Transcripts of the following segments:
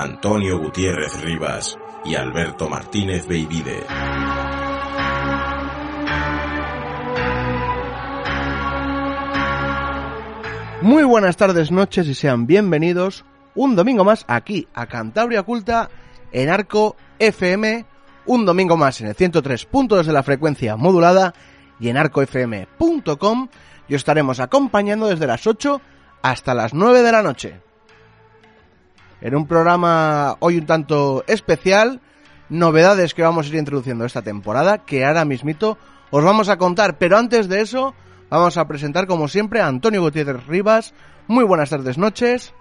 Antonio Gutiérrez Rivas y Alberto Martínez Beivide. Muy buenas tardes, noches y sean bienvenidos un domingo más aquí a Cantabria Oculta en Arco FM, un domingo más en el 103.2 de la frecuencia modulada y en arcofm.com y os estaremos acompañando desde las 8 hasta las 9 de la noche. En un programa hoy un tanto especial, novedades que vamos a ir introduciendo esta temporada, que ahora mismito os vamos a contar, pero antes de eso vamos a presentar como siempre a Antonio Gutiérrez Rivas. Muy buenas tardes, noches.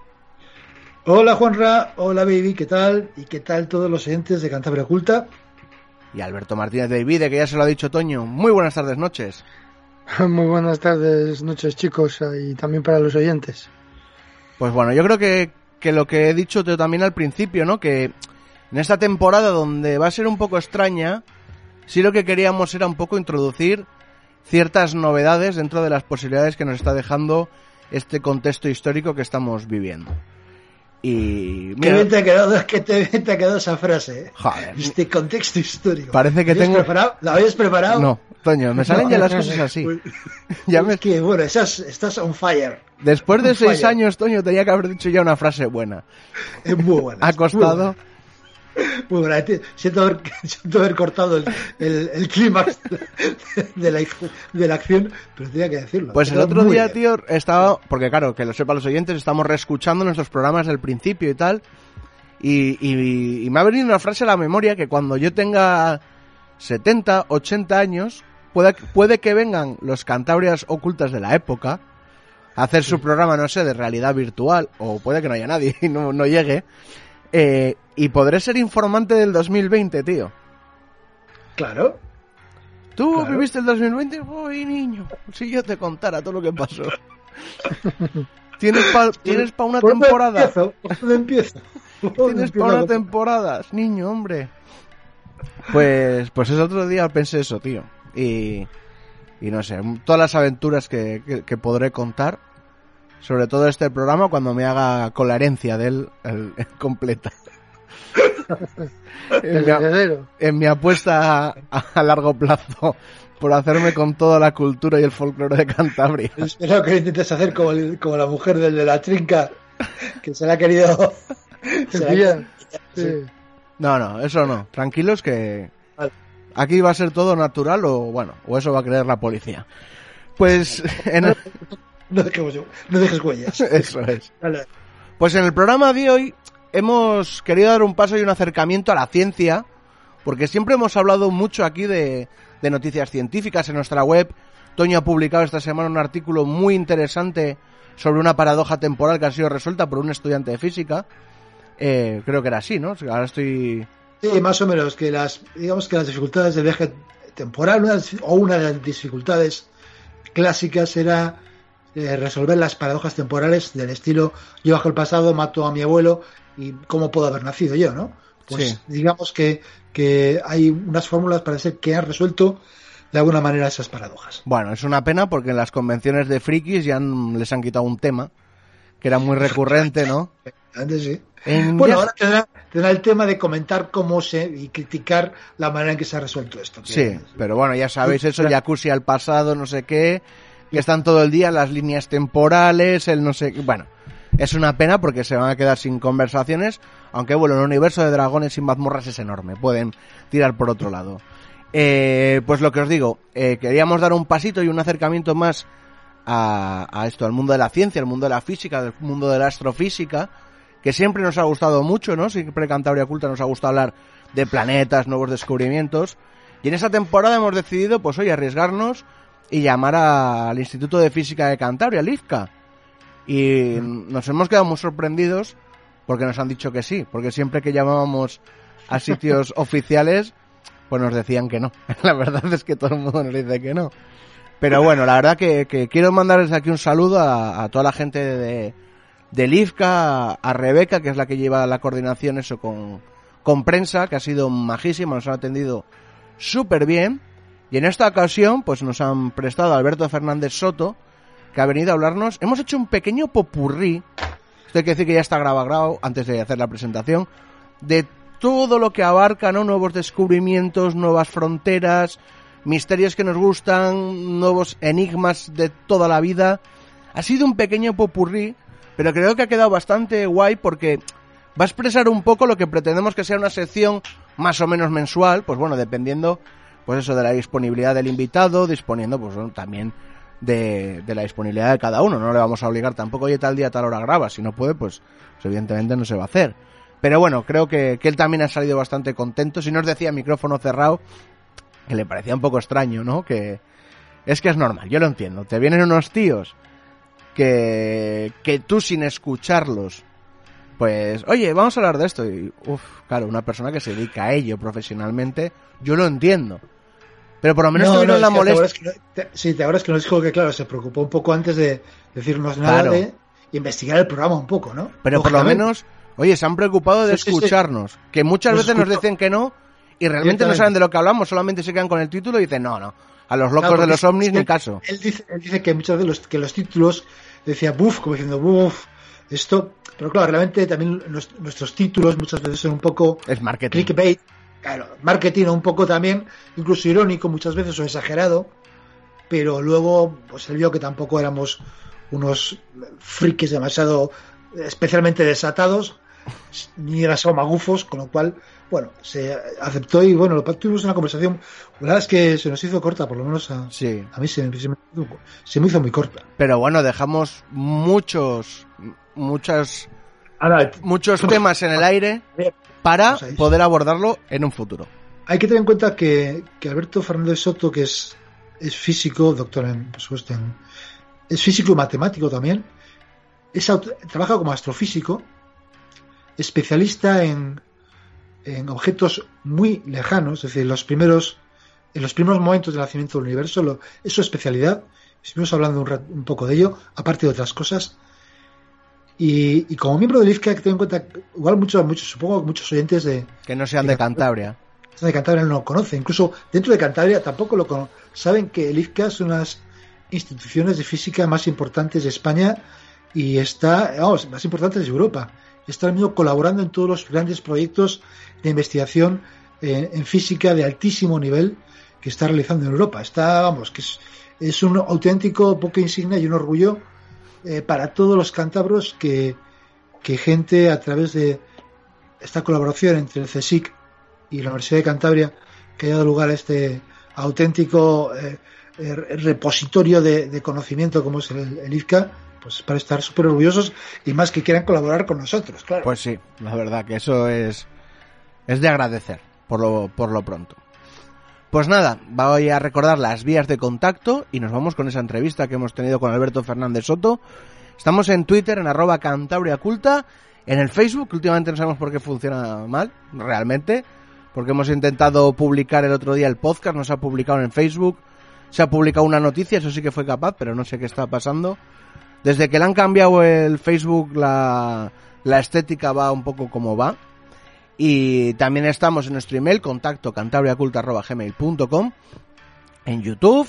Hola Juanra, hola Baby, ¿qué tal? ¿Y qué tal todos los oyentes de Cantabria Oculta? Y Alberto Martínez de Vide, que ya se lo ha dicho Toño. Muy buenas tardes, noches. Muy buenas tardes, noches chicos, y también para los oyentes. Pues bueno, yo creo que, que lo que he dicho también al principio, ¿no? Que en esta temporada donde va a ser un poco extraña, sí lo que queríamos era un poco introducir ciertas novedades dentro de las posibilidades que nos está dejando este contexto histórico que estamos viviendo. Y Qué bien te ha quedado, que te, bien te ha quedado esa frase. ¿eh? Joder. Este contexto histórico. Parece que ¿La habías tengo- preparado? ¿La habías preparado? No, Toño, me salen ya las cosas así. Ya me- es que, bueno, estás, estás on fire. Después de on seis fire. años, Toño, tenía que haber dicho ya una frase buena. Es muy buena. Ha costado. Muy buena. Siento haber, siento haber cortado el, el, el clímax de la, de la acción, pero tenía que decirlo. Pues el otro día, bien. tío, estaba, porque claro, que lo sepan los oyentes, estamos reescuchando nuestros programas del principio y tal, y, y- y me ha venido una frase a la memoria que cuando yo tenga 70, 80 años, puede, puede que vengan los cantabrias ocultas de la época a hacer su programa, no sé, de realidad virtual, o puede que no haya nadie y no, no llegue, eh, y podré ser informante del 2020, tío. Claro. ¿Tú Claro. viviste el 2020? Uy, niño, si yo te contara todo lo que pasó. ¿Tienes para tienes pa una ¿Por dónde temporada? dónde ¿Tienes para una temporadas? Niño, hombre. Pues, pues ese otro día pensé eso, tío. Y, y no sé, todas las aventuras que, que- que podré contar. Sobre todo este programa cuando me haga con la herencia de él el- el completa. en, mi, en apuesta a, a largo plazo por hacerme con toda la cultura y el folclore de Cantabria. Espero que intentes hacer como, el- como la mujer del de la trinca, que se la ha querido. se la. Sí. No, no, eso no. Tranquilos que aquí va a ser todo natural o bueno, o eso va a creer la policía. Pues en el- No, dejes huellas. eso es. Pues en el programa de hoy hemos querido dar un paso y un acercamiento a la ciencia, porque siempre hemos hablado mucho aquí de, de noticias científicas en nuestra web. Toño ha publicado esta semana un artículo muy interesante sobre una paradoja temporal que ha sido resuelta por un estudiante de física. Eh, creo que era así, ¿no? Ahora estoy... Sí, más o menos, que las, digamos que las dificultades del viaje temporal, una, o una de las dificultades clásicas era eh, resolver las paradojas temporales del estilo yo bajo el pasado, mato a mi abuelo y cómo puedo haber nacido yo, ¿no? Pues Sí. digamos que, que hay unas fórmulas para ser que han resuelto de alguna manera esas paradojas. Bueno, es una pena porque en las convenciones de frikis ya han- les han quitado un tema que era muy recurrente, ¿no? Antes sí. En Bueno, ahora tendrá, tendrá el tema de comentar cómo se y criticar la manera en que se ha resuelto esto. Sí, pero bueno, ya sabéis eso, jacuzzi al pasado, no sé qué, que están todo el día las líneas temporales, el no sé, bueno, es una pena porque se van a quedar sin conversaciones, aunque bueno, el universo de dragones sin mazmorras es enorme, pueden tirar por otro lado. Eh, pues lo que os digo, eh, queríamos dar un pasito y un acercamiento más a, a, esto, al mundo de la ciencia, al mundo de la física, al mundo de la astrofísica, que siempre nos ha gustado mucho, ¿no? Siempre Cantabria Culta nos ha gustado hablar de planetas, nuevos descubrimientos. Y en esa temporada hemos decidido, pues hoy, arriesgarnos y llamar al Instituto de Física de Cantabria, el IFCA. Y nos hemos quedado muy sorprendidos porque nos han dicho que sí, porque siempre que llamábamos a sitios oficiales, pues nos decían que no. La verdad es que todo el mundo nos dice que no. Pero bueno, la verdad que, que quiero mandarles aquí un saludo a, toda la gente de, IFCA, a Rebeca, que es la que lleva la coordinación eso con, prensa, que ha sido majísima, nos han atendido súper bien. Y en esta ocasión, pues nos han prestado a Alberto Fernández Soto, que ha venido a hablarnos. Hemos hecho un pequeño popurrí, esto hay que decir que ya está grabado antes de hacer la presentación, de todo lo que abarca, ¿no? Nuevos descubrimientos, nuevas fronteras, misterios que nos gustan, nuevos enigmas de toda la vida. Ha sido un pequeño popurrí, pero creo que ha quedado bastante guay porque va a expresar un poco lo que pretendemos que sea una sección más o menos mensual, pues bueno, dependiendo pues eso de la disponibilidad del invitado, disponiendo pues bueno, también de, de, la disponibilidad de cada uno. No le vamos a obligar tampoco, oye, tal día, tal hora graba. Si no puede, pues, pues evidentemente no se va a hacer. Pero bueno, creo que, que, él también ha salido bastante contento. Si nos decía micrófono cerrado, que le parecía un poco extraño, ¿no? Que es que es normal, yo lo entiendo. Te vienen unos tíos que, que tú sin escucharlos, pues, oye, vamos a hablar de esto. Y, uff, claro, una persona que se dedica a ello profesionalmente, yo lo entiendo. Pero por lo menos no, tuvieron no, la molestia. Es que, te, sí, te ahora es que nos dijo que, claro, se preocupó un poco antes de decirnos nada Claro. de investigar el programa un poco, ¿no? Pero por lo menos, oye, se han preocupado de Sí, sí, sí. escucharnos. Que muchas Nos veces nos dicen que no y realmente no saben de lo que hablamos, solamente se quedan con el título y dicen, no, no, a los locos Claro, de los ovnis ni caso. Él dice, él dice que muchas veces los, que los títulos decía buf, como diciendo buf, esto. Pero claro, realmente también nuestros títulos muchas veces son un poco Es marketing. clickbait, claro, marketing un poco también, incluso irónico muchas veces o exagerado, pero luego pues él vio que tampoco éramos unos frikis demasiado especialmente desatados, ni demasiado magufos, con lo cual, bueno, se aceptó y bueno, lo tuvimos una conversación, la verdad es que se nos hizo corta, por lo menos a, Sí. a mí se, me- se me, se me hizo muy corta. Pero bueno, dejamos muchos, muchas, Ahora, muchos temas en el aire para poder abordarlo en un futuro. Hay que tener en cuenta que, que Alberto Fernández Soto, que es, es físico, doctor en, por supuesto, en- es físico y matemático también, es trabaja como astrofísico, especialista en, en objetos muy lejanos, es decir, los primeros, en los primeros momentos del nacimiento del universo, lo- es su especialidad. Estuvimos hablando un, un poco de ello, aparte de otras cosas. Y, y como miembro del IFCA, que tener en cuenta, igual muchos, muchos, supongo que muchos oyentes de, Que no sean de Cantabria. de Cantabria no lo conoce. Incluso dentro de Cantabria tampoco lo conocen. Saben que el IFCA es una de las instituciones de física más importantes de España y está, vamos, más importantes de Europa. Está mismo colaborando en todos los grandes proyectos de investigación en, en física de altísimo nivel que está realizando en Europa. Está, vamos, que es, es un auténtico buque insignia y un orgullo eh, para todos los cántabros que, que gente a través de esta colaboración entre el CSIC y la Universidad de Cantabria que haya dado lugar a este auténtico eh, eh, repositorio de, de conocimiento como es el, el IFCA, pues para estar súper orgullosos y más que quieran colaborar con nosotros, claro. Pues sí, la verdad que eso es, es de agradecer, por lo, por lo pronto. Pues nada, voy a recordar las vías de contacto y nos vamos con esa entrevista que hemos tenido con Alberto Fernández Soto. Estamos en Twitter, en arroba Cantabria Culta, en el Facebook, que últimamente no sabemos por qué funciona mal, realmente, porque hemos intentado publicar el otro día el podcast, no se ha publicado en Facebook, se ha publicado una noticia, eso sí que fue capaz, pero no sé qué está pasando. Desde que le han cambiado el Facebook, la, la estética va un poco como va. Y también estamos en nuestro email, contacto cantabriaculta.gmail.com, en YouTube,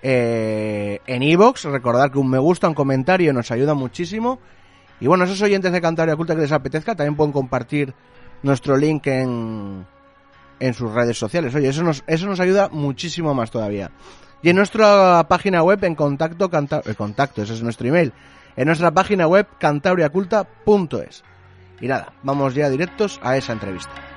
eh, en iVoox, recordar que un me gusta, un comentario nos ayuda muchísimo. Y bueno, esos oyentes de Cantabria Culta que les apetezca también pueden compartir nuestro link en, en sus redes sociales. Oye, eso nos, eso nos ayuda muchísimo más todavía. Y en nuestra página web, en contacto, canta, eh, contacto, ese es nuestro email, en nuestra página web cantabriaculta.es. Y nada, vamos ya directos a esa entrevista.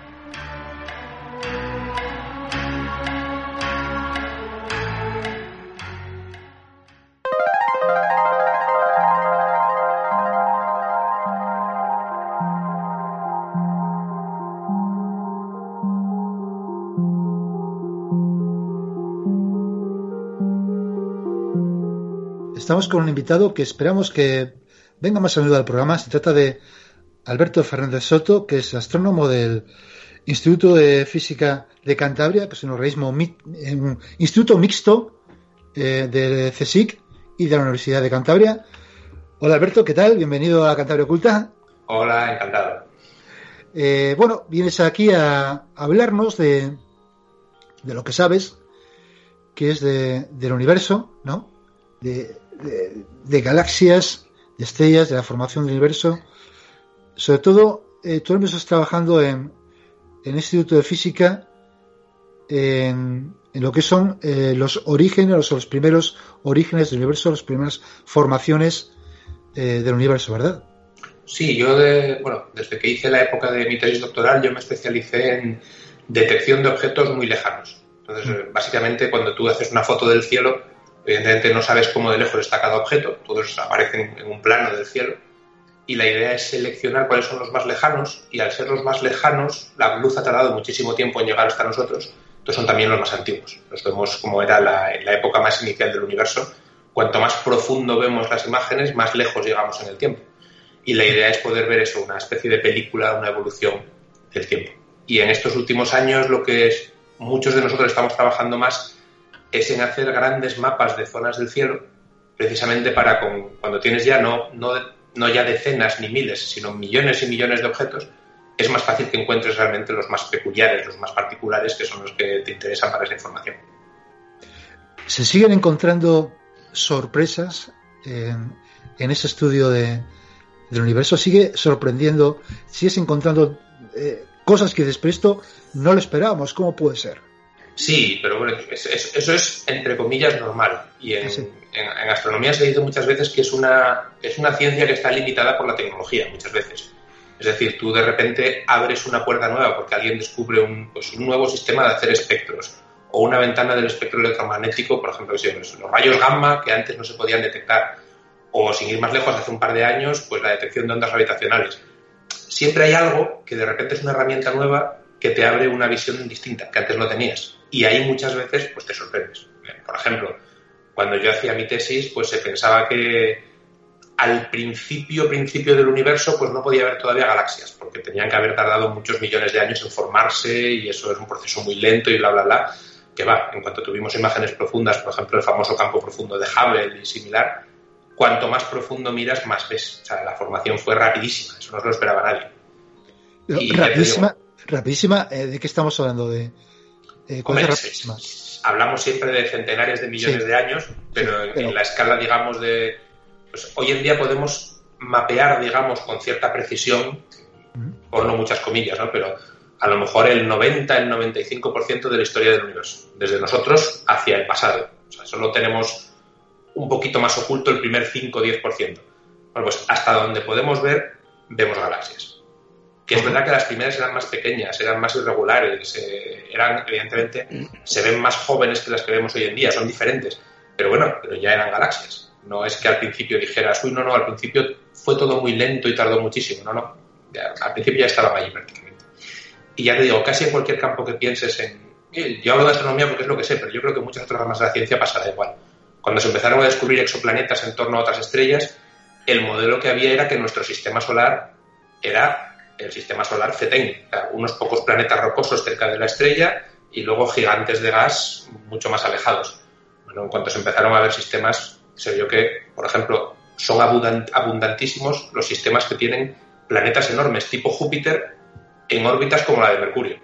Estamos con un invitado que esperamos que venga más a menudo al programa. Se trata de Alberto Fernández Soto, que es astrónomo del Instituto de Física de Cantabria, que es un organismo, un instituto mixto eh, del CSIC y de la Universidad de Cantabria. Hola Alberto, ¿qué tal? Bienvenido a Cantabria Oculta. Hola, encantado. Eh, bueno, vienes aquí a hablarnos de, de lo que sabes, que es de, del universo, ¿no? De, de, galaxias, de estrellas, de la formación del universo. Sobre todo, eh, tú estás trabajando en, en el Instituto de Física en, en lo que son eh, los orígenes, los, los, primeros orígenes del universo, las primeras formaciones eh, del universo, ¿verdad? Sí, yo de, bueno, desde que hice la época de mi tesis doctoral, yo me especialicé en detección de objetos muy lejanos. Entonces, mm. básicamente, cuando tú haces una foto del cielo, Evidentemente no sabes cómo de lejos está cada objeto, todos aparecen en un plano del cielo y la idea es seleccionar cuáles son los más lejanos y al ser los más lejanos la luz ha tardado muchísimo tiempo en llegar hasta nosotros, entonces son también los más antiguos. Los vemos como era la, la época más inicial del universo. Cuanto más profundo vemos las imágenes, más lejos llegamos en el tiempo. Y la idea es poder ver eso, una especie de película, una evolución del tiempo. Y en estos últimos años lo que es, muchos de nosotros estamos trabajando más es en hacer grandes mapas de zonas del cielo, precisamente para cuando tienes ya no, no, no ya decenas ni miles, sino millones y millones de objetos, es más fácil que encuentres realmente los más peculiares, los más particulares, que son los que te interesan para esa información. ¿Se siguen encontrando sorpresas en, en ese estudio de, del universo? ¿Sigue sorprendiendo? ¿Sigues encontrando eh, cosas que después esto no lo esperábamos? ¿Cómo puede ser? Sí, pero bueno, eso es entre comillas normal. Y en, astronomía se dice muchas veces que es una, es una ciencia que está limitada por la tecnología, muchas veces. Es decir, tú de repente abres una puerta nueva porque alguien descubre un, pues, un nuevo sistema de hacer espectros o una ventana del espectro electromagnético, por ejemplo, los rayos gamma que antes no se podían detectar, o sin ir más lejos, hace un par de años, pues la detección de ondas gravitacionales. Siempre hay algo que de repente es una herramienta nueva que te abre una visión distinta, que antes no tenías y ahí muchas veces pues te sorprendes. Por ejemplo, cuando yo hacía mi tesis, pues se pensaba que al principio, principio del universo, pues no podía haber todavía galaxias, porque tenían que haber tardado muchos millones de años en formarse y eso es un proceso muy lento y bla, bla, bla, que va, en cuanto tuvimos imágenes profundas, por ejemplo, el famoso campo profundo de Hubble y similar, cuanto más profundo miras, más ves. O sea, la formación fue rapidísima, eso no se lo esperaba nadie. rapidísima, rapidísima, eh, ¿de qué estamos hablando? ¿De, eh, hablamos siempre de centenares de millones de años, pero, en, la escala, digamos, de... Pues, hoy en día podemos mapear, digamos, con cierta precisión, por no muchas comillas, ¿no? Pero a lo mejor el 90, el 95% de la historia del universo, desde nosotros hacia el pasado. O sea, solo tenemos un poquito más oculto el primer 5 o 10%. Bueno, pues hasta donde podemos ver, vemos galaxias que es verdad que las primeras eran más pequeñas, eran más irregulares, eh, eran, evidentemente, se ven más jóvenes que las que vemos hoy en día, son diferentes, pero bueno, pero ya eran galaxias. No es que al principio dijeras, uy, no, no, al principio fue todo muy lento y tardó muchísimo, no, no, al principio ya estaba allí prácticamente. Y ya te digo, casi en cualquier campo que pienses en... Yo hablo de astronomía porque es lo que sé, pero yo creo que muchas otras ramas de la ciencia pasará igual. Cuando se empezaron a descubrir exoplanetas en torno a otras estrellas, el modelo que había era que nuestro sistema solar era el sistema solar CETEN, unos pocos planetas rocosos cerca de la estrella y luego gigantes de gas mucho más alejados. Bueno, en cuanto se empezaron a ver sistemas, se vio que, por ejemplo, son abundantísimos los sistemas que tienen planetas enormes tipo Júpiter en órbitas como la de Mercurio.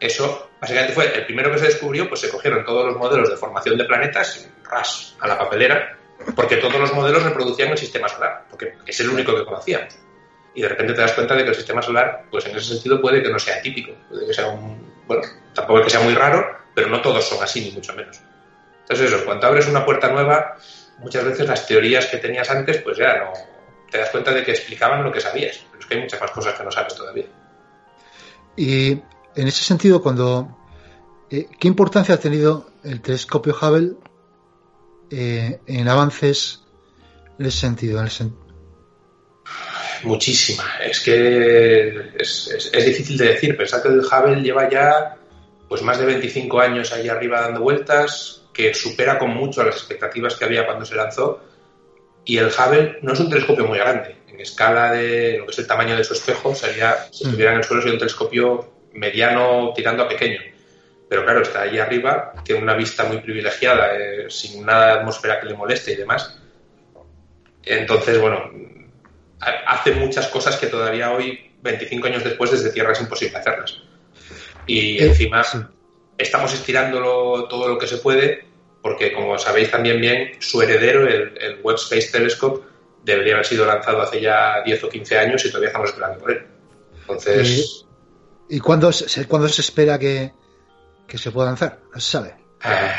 Eso básicamente fue el primero que se descubrió, pues se cogieron todos los modelos de formación de planetas, ras a la papelera, porque todos los modelos reproducían el sistema solar, porque es el único que conocíamos. Y de repente te das cuenta de que el sistema solar, pues en ese sentido puede que no sea típico, puede que sea un, bueno, tampoco es que sea muy raro, pero no todos son así, ni mucho menos. Entonces eso, cuando abres una puerta nueva, muchas veces las teorías que tenías antes, pues ya no, te das cuenta de que explicaban lo que sabías, pero es que hay muchas más cosas que no sabes todavía. Y en ese sentido, cuando eh, ¿qué importancia ha tenido el telescopio Hubble eh, en avances en ese sentido? Muchísima. Es que es, difícil de decir. Pensad que el Hubble lleva ya pues más de 25 años ahí arriba dando vueltas, que supera con mucho las expectativas que había cuando se lanzó. Y el Hubble no es un telescopio muy grande. En escala de lo que es el tamaño de su espejo, sería, si mm. estuviera en el suelo, sería un telescopio mediano tirando a pequeño. Pero claro, está ahí arriba, tiene una vista muy privilegiada, eh, sin nada de atmósfera que le moleste y demás. Entonces, bueno, hace muchas cosas que todavía hoy, 25 años después, desde Tierra es imposible hacerlas. Y eh, encima estamos estirándolo todo lo que se puede, porque como sabéis también bien, su heredero, el, Webb Space Telescope, debería haber sido lanzado hace ya 10 o 15 años y todavía estamos esperando por él. Entonces... ¿Y cuándo, cuándo se espera que, que se pueda lanzar? No se sabe. Eh,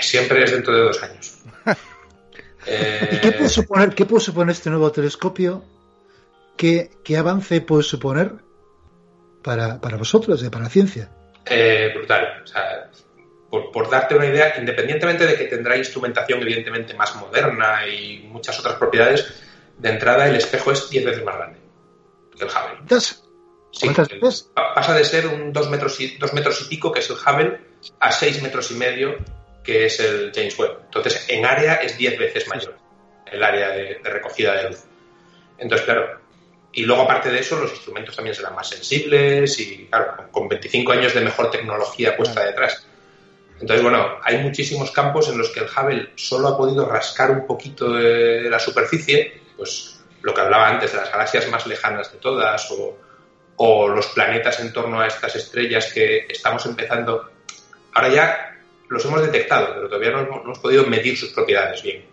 siempre es dentro de dos años. ¿Y qué puede, suponer, qué puede suponer este nuevo telescopio ¿qué, avance puede suponer para, vosotros, para la ciencia? Eh, brutal. por, darte una idea, independientemente de que tendrá instrumentación evidentemente más moderna y muchas otras propiedades, de entrada el espejo es 10 veces más grande que el Hubble. Sí, pasa de ser un 2 metros, y, dos metros y pico, que es el Hubble, a 6 metros y medio, que es el James Webb. Entonces, en área es 10 veces mayor el área de recogida de luz. Entonces, claro, y luego, aparte de eso, los instrumentos también serán más sensibles y, claro, con 25 años de mejor tecnología puesta detrás. Entonces, bueno, hay muchísimos campos en los que el Hubble solo ha podido rascar un poquito de la superficie, pues lo que hablaba antes de las galaxias más lejanas de todas o, o los planetas en torno a estas estrellas que estamos empezando. Ahora ya los hemos detectado, pero todavía no hemos podido medir sus propiedades bien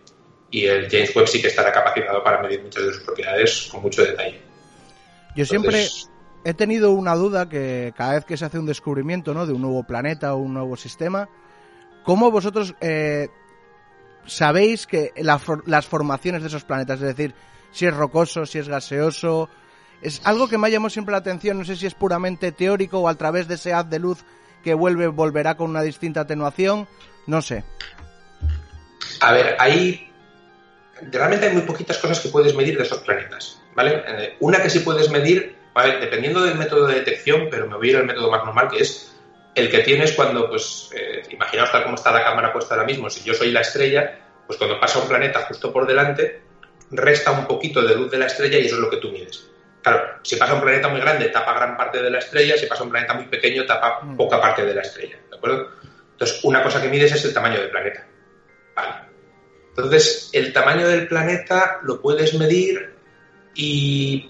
y el James Webb sí que estará capacitado para medir muchas de sus propiedades con mucho detalle. Yo siempre he tenido una duda que cada vez que se hace un descubrimiento ¿no? de un nuevo planeta o un nuevo sistema, ¿cómo vosotros eh, sabéis que las formaciones de esos planetas, es decir, si es rocoso, si es gaseoso, es algo que me ha llamado siempre la atención, no sé si es puramente teórico o a través de ese haz de luz que vuelve, volverá con una distinta atenuación, no sé. A ver, ahí realmente hay muy poquitas cosas que puedes medir de esos planetas, ¿vale? Eh, una que sí puedes medir, dependiendo del método de detección, pero me voy a ir al método más normal, que es el que tienes cuando, pues, eh, imaginaos tal como está la cámara puesta ahora mismo, si yo soy la estrella, pues cuando pasa un planeta justo por delante, resta un poquito de luz de la estrella y eso es lo que tú mides. Claro, si pasa un planeta muy grande, tapa gran parte de la estrella, si pasa un planeta muy pequeño, tapa mm. poca parte de la estrella, ¿de acuerdo? Entonces, una cosa que mides es el tamaño del planeta. Vale. Entonces, el tamaño del planeta lo puedes medir y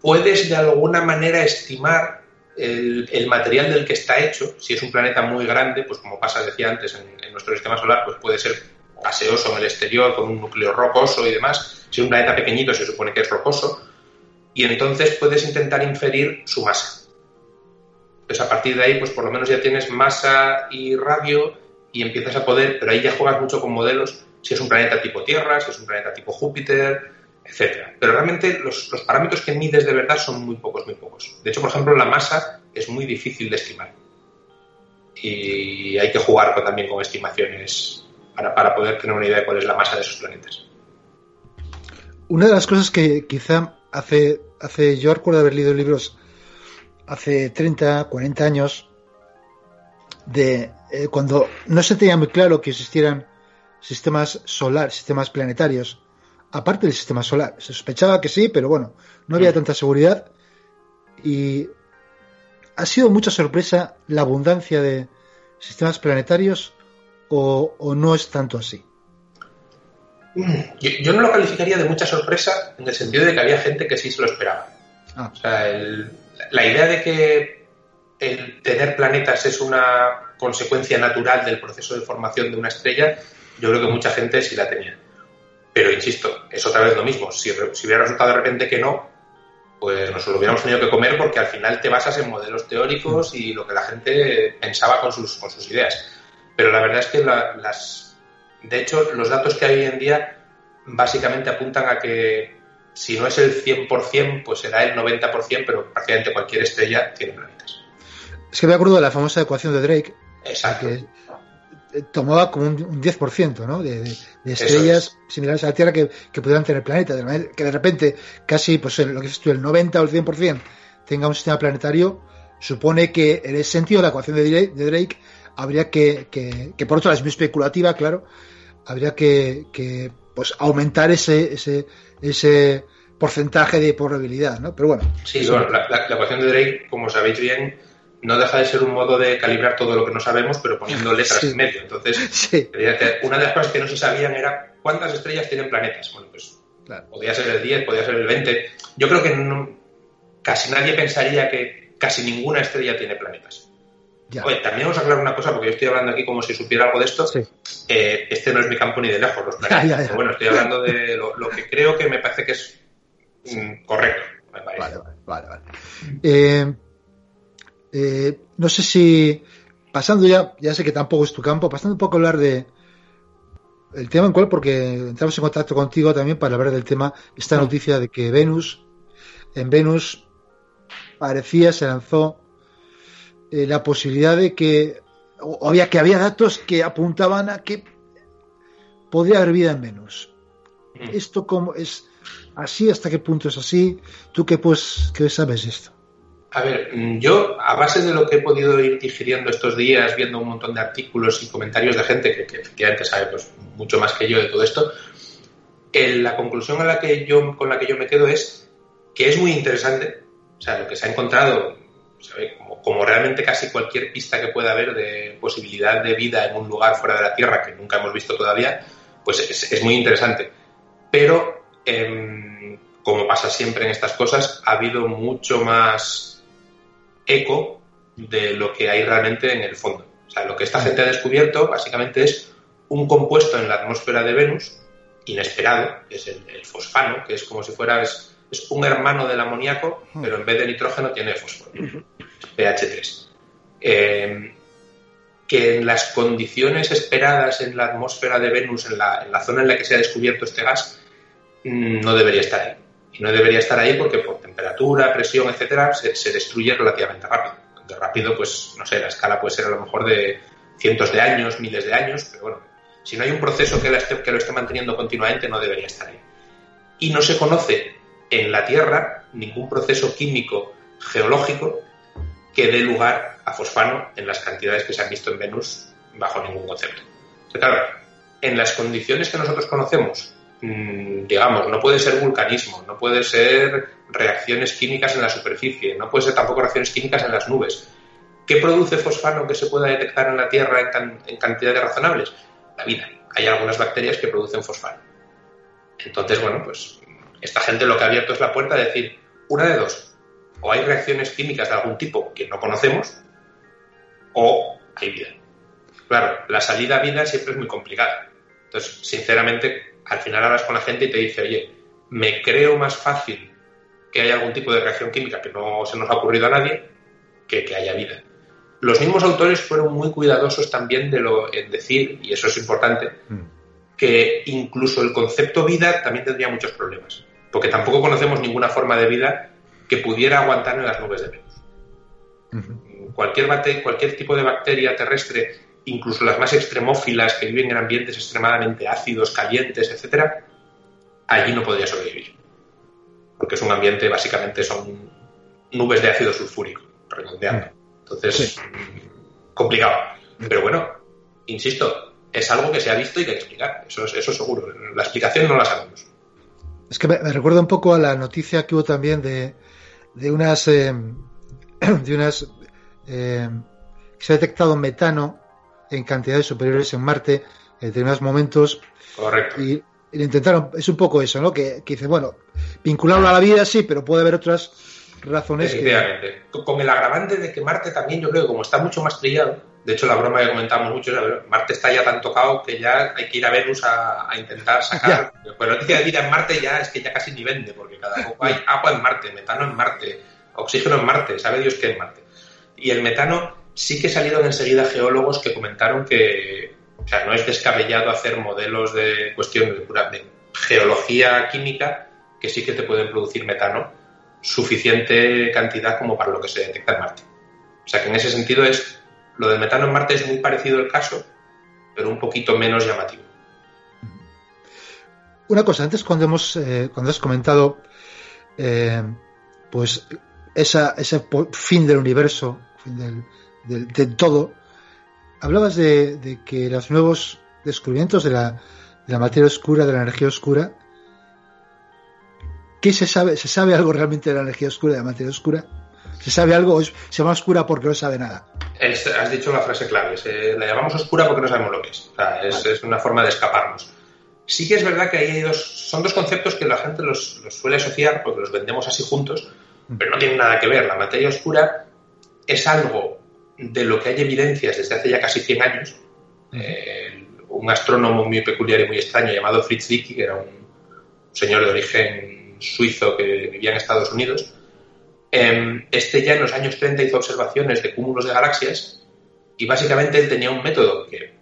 puedes de alguna manera estimar el, material del que está hecho. Si es un planeta muy grande, pues como pasa, decía antes, en, nuestro sistema solar, pues puede ser gaseoso en el exterior, con un núcleo rocoso y demás. Si es un planeta pequeñito, se supone que es rocoso. Y entonces puedes intentar inferir su masa. Entonces, a partir de ahí, pues por lo menos ya tienes masa y radio y empiezas a poder, pero ahí ya juegas mucho con modelos si es un planeta tipo Tierra, si es un planeta tipo Júpiter, etcétera. Pero realmente los, parámetros que mides de verdad son muy pocos, muy pocos. De hecho, por ejemplo, la masa es muy difícil de estimar. Y hay que jugar también con estimaciones para, poder tener una idea de cuál es la masa de esos planetas. Una de las cosas que quizá hace, hace yo recuerdo haber leído libros hace 30, 40 años de eh, cuando no se tenía muy claro que existieran sistemas solar, sistemas planetarios, aparte del sistema solar. Se sospechaba que sí, pero bueno, no había tanta seguridad y ha sido mucha sorpresa la abundancia de sistemas planetarios o, no es tanto así. Yo, no lo calificaría de mucha sorpresa en el sentido de que había gente que sí se lo esperaba. Ah. O sea, la idea de que el tener planetas es una consecuencia natural del proceso de formación de una estrella yo creo que mucha gente sí la tenía. Pero insisto, es otra vez lo mismo. Si, hubiera resultado de repente que no, pues nos lo hubiéramos tenido que comer porque al final te basas en modelos teóricos y lo que la gente pensaba con sus, con sus ideas. Pero la verdad es que las, de hecho, los datos que hay hoy en día básicamente apuntan a que si no es el 100%, pues será el 90%, pero prácticamente cualquier estrella tiene planetas. Es que me acuerdo de la famosa ecuación de Drake. Exacto. Que tomaba como un, 10% ¿no? de, estrellas similares a la Tierra que, que, pudieran tener planetas. que de repente casi, pues lo que dices tú, el 90 o el 100% tenga un sistema planetario, supone que en ese sentido la ecuación de Drake, habría que, que, por otro lado es muy especulativa, claro, habría que, que pues aumentar ese, ese, ese porcentaje de probabilidad, ¿no? Pero bueno. Sí, la, la, ecuación de Drake, como sabéis bien, no deja de ser un modo de calibrar todo lo que no sabemos, pero poniendo letras en medio. Entonces, una de las cosas que no se sabían era cuántas estrellas tienen planetas. Bueno, pues podía ser el 10, podía ser el 20. Yo creo que casi nadie pensaría que casi ninguna estrella tiene planetas. Oye, también vamos a aclarar una cosa, porque yo estoy hablando aquí como si supiera algo de esto. Eh, este no es mi campo ni de lejos, los planetas. Pero bueno, estoy hablando de lo, que creo que me parece que es mm, correcto. Vale, vale, vale. Eh, eh, no sé si, pasando ya, ya sé que tampoco es tu campo, pasando un poco a hablar de el tema en cual, porque entramos en contacto contigo también para hablar del tema, esta noticia de que Venus, en Venus parecía, se lanzó eh, la posibilidad de que, o había que había datos que apuntaban a que podría haber vida en Venus. Mm. Esto como es así, hasta qué punto es así, tú qué pues, qué sabes esto. A ver, mm, yo, a base de lo que he podido ir digiriendo estos días, viendo un montón de artículos y comentarios de gente que, efectivamente sabe pues, mucho más que yo de todo esto, la conclusión a la que yo, con la que yo me quedo es que es muy interesante, o sea, lo que se ha encontrado, como, como, realmente casi cualquier pista que pueda haber de posibilidad de vida en un lugar fuera de la Tierra que nunca hemos visto todavía, pues es, muy interesante. Pero, em, como pasa siempre en estas cosas, ha habido mucho más eco de lo que hay realmente en el fondo. O sea, lo que esta gente ha descubierto básicamente es un compuesto en la atmósfera de Venus, inesperado, que es el, fosfano, que es como si fuera es, un hermano del amoníaco, pero en vez de nitrógeno tiene fósforo, pH3. Eh, que en las condiciones esperadas en la atmósfera de Venus, en la, en la zona en la que se ha descubierto este gas, mm, no debería estar ahí. Y no debería estar ahí porque por temperatura, presión, etcétera, se, destruye relativamente rápido. De rápido, pues, no sé, la escala puede ser a lo mejor de cientos de años, miles de años, pero bueno, si no hay un proceso que, que lo esté manteniendo continuamente, no debería estar ahí. Y no se conoce en la Tierra ningún proceso químico geológico que dé lugar a fosfano en las cantidades que se han visto en Venus bajo ningún concepto. claro, en las condiciones que nosotros conocemos digamos, no puede ser vulcanismo, no puede ser reacciones químicas en la superficie, no puede ser tampoco reacciones químicas en las nubes. ¿Qué produce fosfano que se pueda detectar en la Tierra en, cantidades razonables? La vida. Hay algunas bacterias que producen fosfano. Entonces, bueno, pues esta gente lo que ha abierto es la puerta a decir, una de dos, o hay reacciones químicas de algún tipo que no conocemos, o hay vida. Claro, la salida a vida siempre es muy complicada. Entonces, sinceramente, al final hablas con la gente y te dice, oye, me creo más fácil que haya algún tipo de reacción química que no se nos ha ocurrido a nadie que que haya vida. Los mismos autores fueron muy cuidadosos también de lo, en decir, y eso es importante, mm. que incluso el concepto vida también tendría muchos problemas, porque tampoco conocemos ninguna forma de vida que pudiera aguantar en las nubes de Venus. cualquier, cualquier tipo de bacteria terrestre incluso las más extremófilas que viven en ambientes extremadamente ácidos, calientes, etcétera, allí no podría sobrevivir. Porque es un ambiente, básicamente son nubes de ácido sulfúrico, redondeando. Entonces, complicado. Pero bueno, insisto, es algo que se ha visto y que hay que explicar. Eso, eso seguro. La explicación no la sabemos. Es que me, recuerda un poco a la noticia que hubo también de, de unas. Eh, de unas. Eh, que se ha detectado metano en cantidades superiores en Marte en determinados momentos. Correcto. Y, intentaron, es un poco eso, ¿no? Que, que dice, bueno, vincularlo a la vida sí, pero puede haber otras razones. Efectivamente. Con el agravante de que Marte también, yo creo, como está mucho más trillado, De hecho, la broma que comentamos mucho es Marte está ya tan tocado que ya hay que ir a Venus a, intentar sacar. Pues la noticia de vida en Marte ya es que ya casi ni vende, porque cada poco hay agua en Marte, metano en Marte, oxígeno en Marte, sabe Dios qué en Marte. Y el metano sí que salieron enseguida geólogos que comentaron que, o sea, no es descabellado hacer modelos de cuestión de, geología química que sí que te pueden producir metano suficiente cantidad como para lo que se detecta en Marte. O sea que en ese sentido es lo del metano en Marte es muy parecido al caso, pero un poquito menos llamativo. Una cosa, antes cuando hemos eh, cuando has comentado eh, pues ese fin del universo, fin del, de todo, hablabas de, que los nuevos descubrimientos de la, de la materia oscura, de la energía oscura, ¿qué se sabe? ¿Se sabe algo realmente de la energía oscura, de la materia oscura? ¿Se sabe algo o se llama oscura porque no sabe nada? has dicho la frase clave. la llamamos oscura porque no sabemos lo que es. es, una forma de escaparnos. Sí que es verdad que hay dos, son dos conceptos que la gente los, suele asociar porque los vendemos así juntos, pero no tienen nada que ver. La materia oscura es algo de lo que hay evidencias desde hace ya casi 100 años. Eh, un astrónomo muy peculiar y muy extraño llamado Fritz Zwicky, que era un señor de origen suizo que vivía en Estados Unidos, Em, este ya en los años 30 hizo observaciones de cúmulos de galaxias y básicamente él tenía un método que,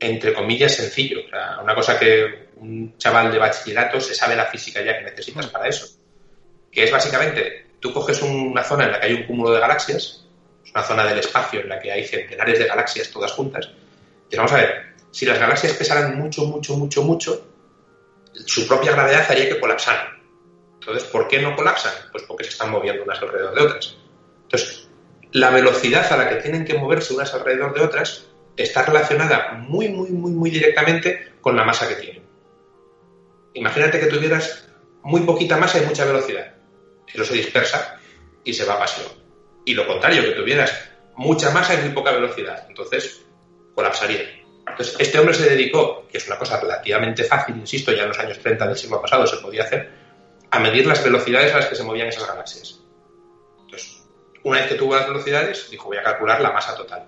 entre comillas, sencillo. una cosa que un chaval de bachillerato se sabe la física ya que necesitas para eso. Que es básicamente, tú coges una zona en la que hay un cúmulo de galaxias, es una zona del espacio en la que hay centenares de galaxias todas juntas, y vamos a ver, si las galaxias pesaran mucho, mucho, mucho, mucho, su propia gravedad haría que colapsaran. Entonces, ¿por qué no colapsan? Pues porque se están moviendo unas alrededor de otras. Entonces, la velocidad a la que tienen que moverse unas alrededor de otras está relacionada muy, muy, muy, muy directamente con la masa que tienen. Imagínate que tuvieras muy poquita masa y mucha velocidad. Eso se dispersa y se va a. Y lo contrario, que tuvieras mucha masa y muy poca velocidad. Entonces, colapsaría. Entonces, este hombre se dedicó, que es una cosa relativamente fácil, insisto, ya en los años 30 del siglo pasado se podía hacer, a medir las velocidades a las que se movían esas galaxias. Entonces, una vez que tuvo las velocidades, dijo, voy a calcular la masa total.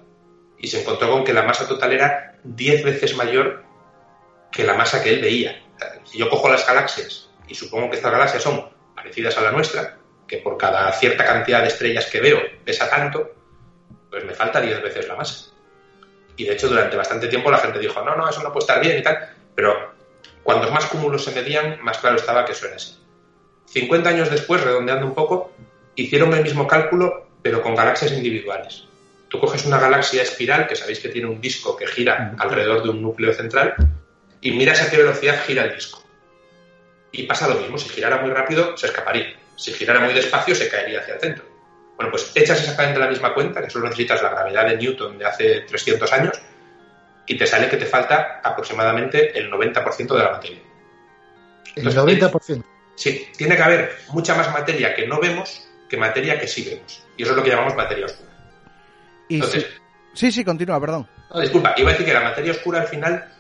Y se encontró con que la masa total era 10 veces mayor que la masa que él veía. si yo cojo las galaxias y supongo que estas galaxias son parecidas a la nuestra, que por cada cierta cantidad de estrellas que veo pesa tanto, pues me falta 10 veces la masa. Y de hecho, durante bastante tiempo la gente dijo, no, no, eso no puede estar bien y tal, pero cuantos más cúmulos se medían, más claro estaba que eso era así. 50 años después, redondeando un poco, hicieron el mismo cálculo, pero con galaxias individuales. Tú coges una galaxia espiral, que sabéis que tiene un disco que gira alrededor de un núcleo central, y miras a qué velocidad gira el disco. Y pasa lo mismo, si girara muy rápido, se escaparía. Si girara muy despacio, se caería hacia el centro. Bueno, pues echas exactamente la misma cuenta, que solo necesitas la gravedad de Newton de hace 300 años, y te sale que te falta aproximadamente el 90% de la materia. el 90%. Sí, tiene que haber mucha más materia que no vemos que materia que sí vemos. Y eso es lo que llamamos materia oscura. sí, sí, continúa, perdón. disculpa, iba a decir que la materia oscura al final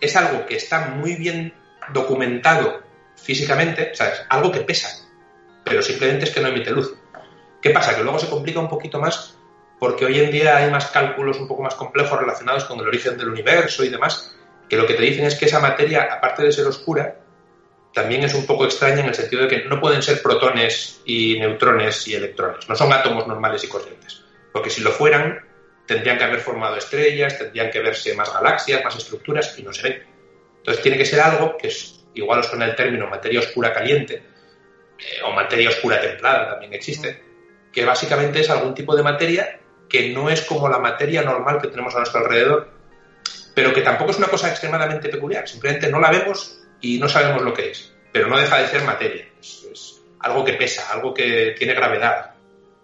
es algo que está muy bien documentado físicamente, ¿sabes? Algo que pesa, pero simplemente es que no emite luz. ¿Qué pasa? Que luego se complica un poquito más porque hoy en día hay más cálculos un poco más complejos relacionados con el origen del universo y demás, que lo que te dicen es que esa materia, aparte de ser oscura, también es un poco extraña en el sentido de que no pueden ser protones y neutrones y electrones, no son átomos normales y corrientes, porque si lo fueran tendrían que haber formado estrellas, tendrían que verse más galaxias, más estructuras y no se ven. Entonces tiene que ser algo que es, igual os suena el término materia oscura caliente eh, o materia oscura templada, también existe, que básicamente es algún tipo de materia que no es como la materia normal que tenemos a nuestro alrededor, pero que tampoco es una cosa extremadamente peculiar, simplemente no la vemos y no sabemos lo que es, pero no deja de ser materia, es, algo que pesa, algo que tiene gravedad.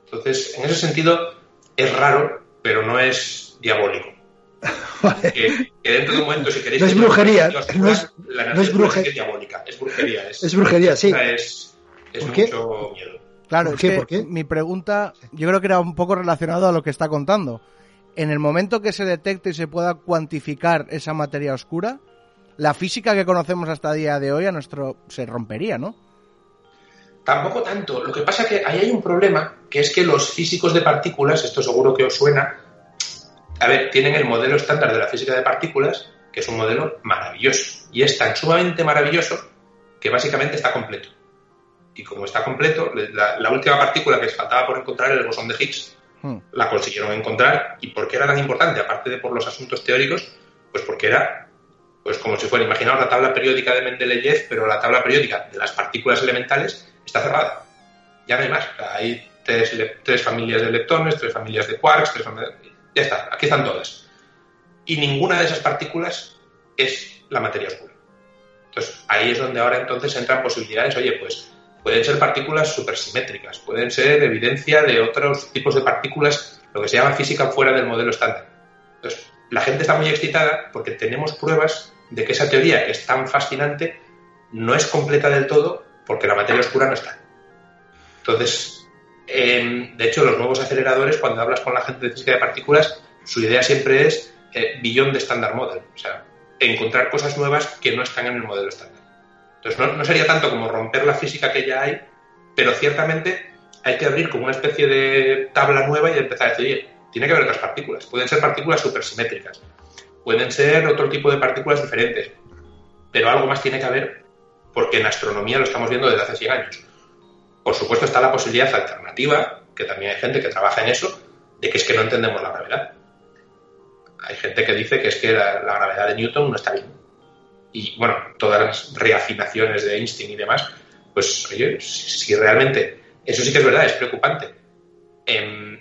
Entonces, en ese sentido, es raro, pero no es diabólico. Que, dentro de un momento, si queréis... No es brujería, no es, no es brujería. Es diabólica, es brujería. Es, brujería, sí. Es, es mucho miedo. Claro, ¿Por qué? mi pregunta yo creo que era un poco relacionado a lo que está contando. En el momento que se detecte y se pueda cuantificar esa materia oscura, la física que conocemos hasta el día de hoy a nuestro se rompería, ¿no? Tampoco tanto. Lo que pasa es que ahí hay un problema, que es que los físicos de partículas, esto seguro que os suena, a ver, tienen el modelo estándar de la física de partículas, que es un modelo maravilloso. Y es tan sumamente maravilloso que básicamente está completo. Y como está completo, la, última partícula que les faltaba por encontrar era el bosón de Higgs. Hmm. La consiguieron encontrar. ¿Y por qué era tan importante? Aparte de por los asuntos teóricos, pues porque era pues como si fuera, imaginaos la tabla periódica de Mendeleev, pero la tabla periódica de las partículas elementales está cerrada. Ya no hay más. hay tres, tres, familias de electrones, tres familias de quarks, tres familias... ya está, aquí están todas. Y ninguna de esas partículas es la materia oscura. Entonces, ahí es donde ahora entonces entran posibilidades, oye, pues pueden ser partículas supersimétricas, pueden ser evidencia de otros tipos de partículas, lo que se llama física fuera del modelo estándar. Entonces, la gente está muy excitada porque tenemos pruebas de que esa teoría, que es tan fascinante, no es completa del todo porque la materia oscura no está. Entonces, de hecho, los nuevos aceleradores, cuando hablas con la gente de física de partículas, su idea siempre es eh, billón de estándar model, o sea, encontrar cosas nuevas que no están en el modelo estándar. Entonces, no, sería tanto como romper la física que ya hay, pero ciertamente hay que abrir como una especie de tabla nueva y empezar a decir, oye, tiene que haber otras partículas. Pueden ser partículas supersimétricas, pueden ser otro tipo de partículas diferentes, pero algo más tiene que haber porque en astronomía lo estamos viendo desde hace 100 años. Por supuesto está la posibilidad alternativa, que también hay gente que trabaja en eso, de que es que no entendemos la gravedad. Hay gente que dice que es que la, gravedad de Newton no está bien. Y bueno, todas las reafinaciones de Einstein y demás, pues oye, si, realmente eso sí que es verdad, es preocupante. En,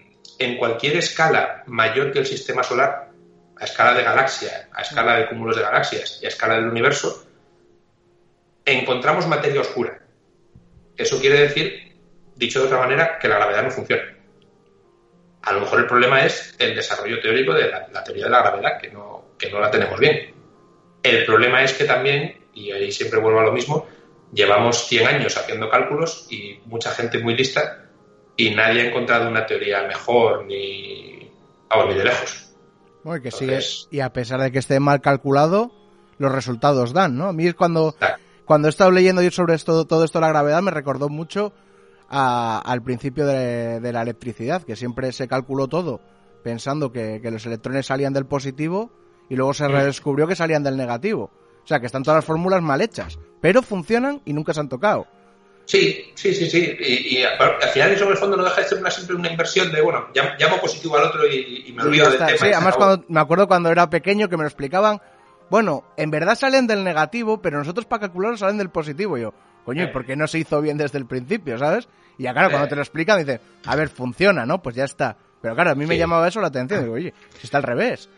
cualquier escala mayor que el sistema solar, a escala de galaxia, a escala de cúmulos de galaxias y a escala del universo, encontramos materia oscura. Eso quiere decir, dicho de otra manera, que la gravedad no funciona. A lo mejor el problema es el desarrollo teórico de la, teoría de la gravedad, que no, que no la tenemos bien. El problema es que también, y ahí siempre vuelvo a lo mismo, llevamos 100 años haciendo cálculos y mucha gente muy lista y nadie ha encontrado una teoría mejor ni, vamos, ni de lejos. que sigue, y a pesar de que esté mal calculado, los resultados dan, ¿no? A mí es cuando, cuando he estado leyendo yo sobre esto, todo esto de la gravedad, me recordó mucho al principio de, la electricidad, que siempre se calculó todo pensando que, los electrones salían del positivo y luego se redescubrió que salían del negativo. O sea, que están todas las fórmulas mal hechas, pero funcionan y nunca se han tocado. Sí, sí, sí, sí. Y, al final eso en el fondo no deja de ser una, siempre una inversión de, bueno, llamo positivo al otro y, me olvido del tema. Sí, además cuando, me acuerdo cuando era pequeño que me lo explicaban, bueno, en verdad salen del negativo, pero nosotros para calcularlo salen del positivo. yo, coño, ¿y por qué no se hizo bien desde el principio, sabes? Y ya claro, cuando te lo explican, dice, a ver, funciona, ¿no? Pues ya está. Pero claro, a mí me llamaba eso la atención. Digo, oye, si está al revés.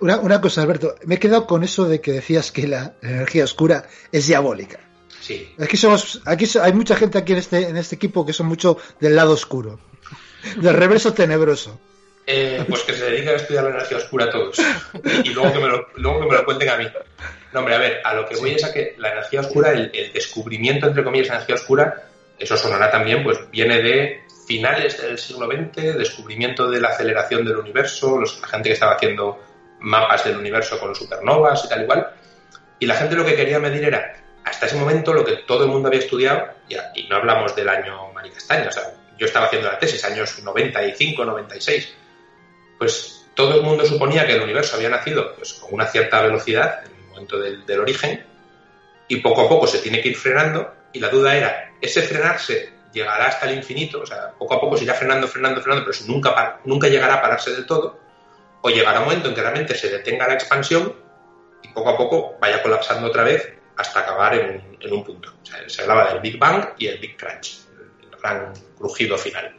Una, una cosa, Alberto, me he quedado con eso de que decías que la energía oscura es diabólica. Aquí somos, aquí hay mucha gente aquí en este, en este equipo que son mucho del lado oscuro, del reverso tenebroso. Eh, pues que se dediquen a estudiar la energía oscura todos. Y, luego, que me lo, luego que me lo cuenten a mí. No, hombre, a ver, a lo que voy es a que la energía oscura, el, descubrimiento, entre comillas, de energía oscura, eso sonará también, pues viene de finales del siglo XX, descubrimiento de la aceleración del universo, los, la gente que estaba haciendo mapas del universo con supernovas y tal igual. Y la gente lo que quería medir era hasta ese momento lo que todo el mundo había estudiado, y no hablamos del año Maricastaña, o sea, yo estaba haciendo la tesis, años 95, 96, pues todo el mundo suponía que el universo había nacido pues, con una cierta velocidad en el momento del, origen, y poco a poco se tiene que ir frenando, y la duda era, ¿ese frenarse llegará hasta el infinito? O sea, poco a poco se irá frenando, frenando, frenando, pero nunca, nunca llegará a pararse del todo, o llegará un momento en que realmente se detenga la expansión y poco a poco vaya colapsando otra vez hasta acabar en un, punto. se hablaba del Big Bang y el Big Crunch, el gran crujido final.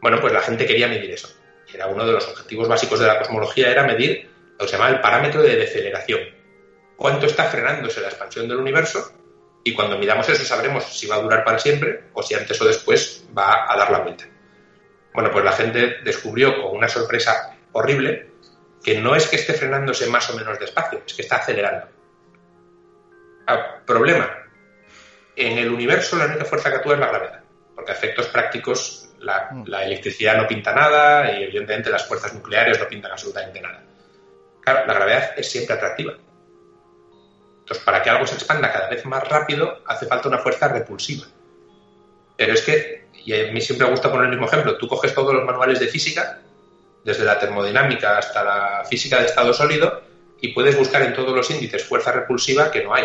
Bueno, pues la gente quería medir eso. Era uno de los objetivos básicos de la cosmología, era medir lo que se llama el parámetro de deceleración. Cuánto está frenándose la expansión del universo y cuando midamos eso sabremos si va a durar para siempre o si antes o después va a dar la vuelta. Bueno, pues la gente descubrió con una sorpresa horrible que no es que esté frenándose más o menos despacio, es que está acelerando. Ah, problema. En el universo la única fuerza que actúa es la gravedad, porque a efectos prácticos mm. la, electricidad no pinta nada y evidentemente las fuerzas nucleares no pintan absolutamente nada. Claro, la gravedad es siempre atractiva. Entonces, para que algo se expanda cada vez más rápido, hace falta una fuerza repulsiva. Pero es que, y a mí siempre me gusta poner el mismo ejemplo, tú coges todos los manuales de física desde la termodinámica hasta la física de estado sólido, y puedes buscar en todos los índices fuerza repulsiva que no hay.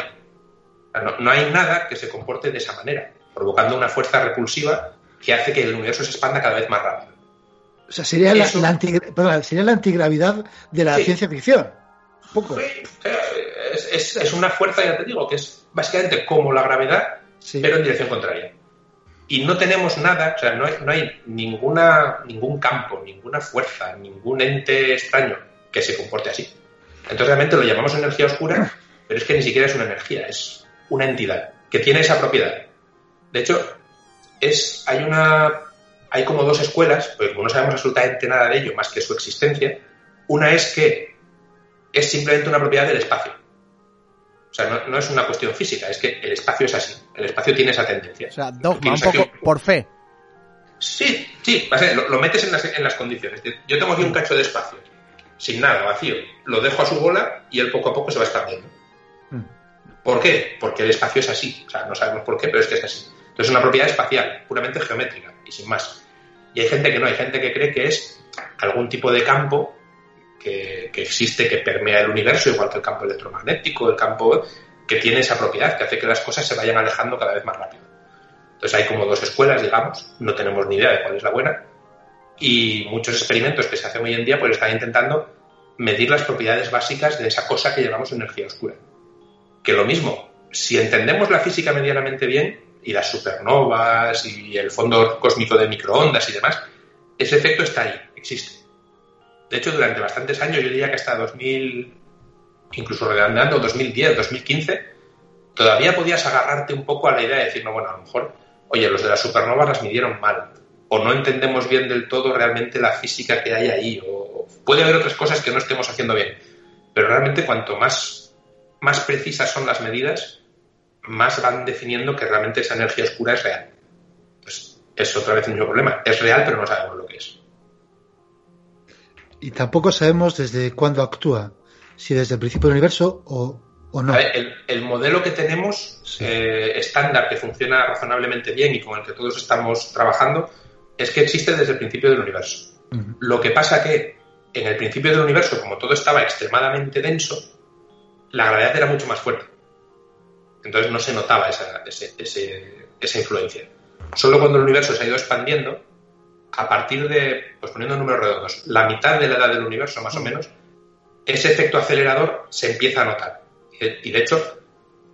no, hay nada que se comporte de esa manera, provocando una fuerza repulsiva que hace que el universo se expanda cada vez más rápido. O sea, sería, la, sería la antigravidad de la ciencia ficción. Poco. es, una fuerza, ya te digo, que es básicamente como la gravedad, pero en dirección contraria. Y no tenemos nada, o sea, no hay, no hay ninguna, ningún campo, ninguna fuerza, ningún ente extraño que se comporte así. Entonces realmente lo llamamos energía oscura, pero es que ni siquiera es una energía, es una entidad que tiene esa propiedad. De hecho, es, hay una hay como dos escuelas, porque como no sabemos absolutamente nada de ello más que su existencia, una es que es simplemente una propiedad del espacio. O sea, no, es una cuestión física, es que el espacio es así. El espacio tiene esa tendencia. O sea, dogma, un poco por fe. Sí, sí, lo, metes en las, en las condiciones. Yo tengo aquí un cacho de espacio sin nada, vacío. Lo dejo a su bola y él poco a poco se va expandiendo. Mm. ¿Por qué? Porque el espacio es así. O sea, no sabemos por qué, pero es que es así. Entonces es una propiedad espacial, puramente geométrica y sin más. Y hay gente que no, hay gente que cree que es algún tipo de campo que, existe, que permea el universo, igual que el campo electromagnético, el campo que tiene esa propiedad, que hace que las cosas se vayan alejando cada vez más rápido. Entonces hay como dos escuelas, digamos, no tenemos ni idea de cuál es la buena, y muchos experimentos que se hacen hoy en día pues están intentando medir las propiedades básicas de esa cosa que llamamos energía oscura. Que lo mismo, si entendemos la física medianamente bien, y las supernovas y el fondo cósmico de microondas y demás, ese efecto está ahí, existe. De hecho, durante bastantes años, yo diría que hasta 2000, incluso redondeando 2010, 2015, todavía podías agarrarte un poco a la idea de decir, no, bueno, a lo mejor, oye, los de las supernovas las midieron mal, o no entendemos bien del todo realmente la física que hay ahí, o puede haber otras cosas que no estemos haciendo bien. Pero realmente cuanto más, más precisas son las medidas, más van definiendo que realmente esa energía oscura es real. Pues es otra vez el mismo problema. Es real, pero no sabemos lo que es. Y tampoco sabemos desde cuándo actúa, si desde el principio del universo o, no. el, modelo que tenemos eh, estándar, que funciona razonablemente bien y con el que todos estamos trabajando, es que existe desde el principio del universo. Lo que pasa que en el principio del universo, como todo estaba extremadamente denso, la gravedad era mucho más fuerte. Entonces no se notaba esa, esa influencia. Solo cuando el universo se ha ido expandiendo, a partir de, pues poniendo números redondos, la mitad de la edad del universo más o menos, ese efecto acelerador se empieza a notar. Y de, hecho,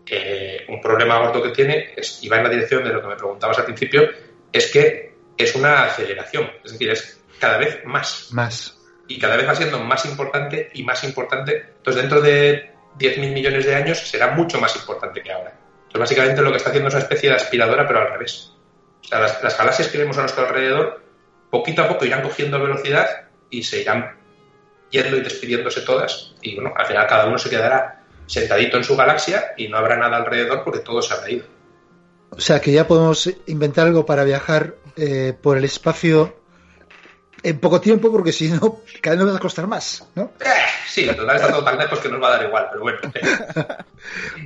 eh, un problema gordo que tiene, es, y va en la dirección de lo que me preguntabas al principio, es que es una aceleración, es decir, es cada vez más. Más. Y cada vez va siendo más importante y más importante. Entonces, dentro de 10.000 millones de años será mucho más importante que ahora. Entonces, básicamente lo que está haciendo es una especie de aspiradora, pero al revés. O sea, las, galaxias que vemos a nuestro alrededor, poquito a poco irán cogiendo velocidad y se irán yendo y despidiéndose todas. Y bueno, al final cada uno se quedará sentadito en su galaxia y no habrá nada alrededor porque todo se habrá ido. O sea que ya podemos inventar algo para viajar eh, por el espacio en poco tiempo, porque si no, cada vez nos va a costar más, ¿no? Eh, sí, la total está todo tan lejos que nos va a dar igual, pero bueno.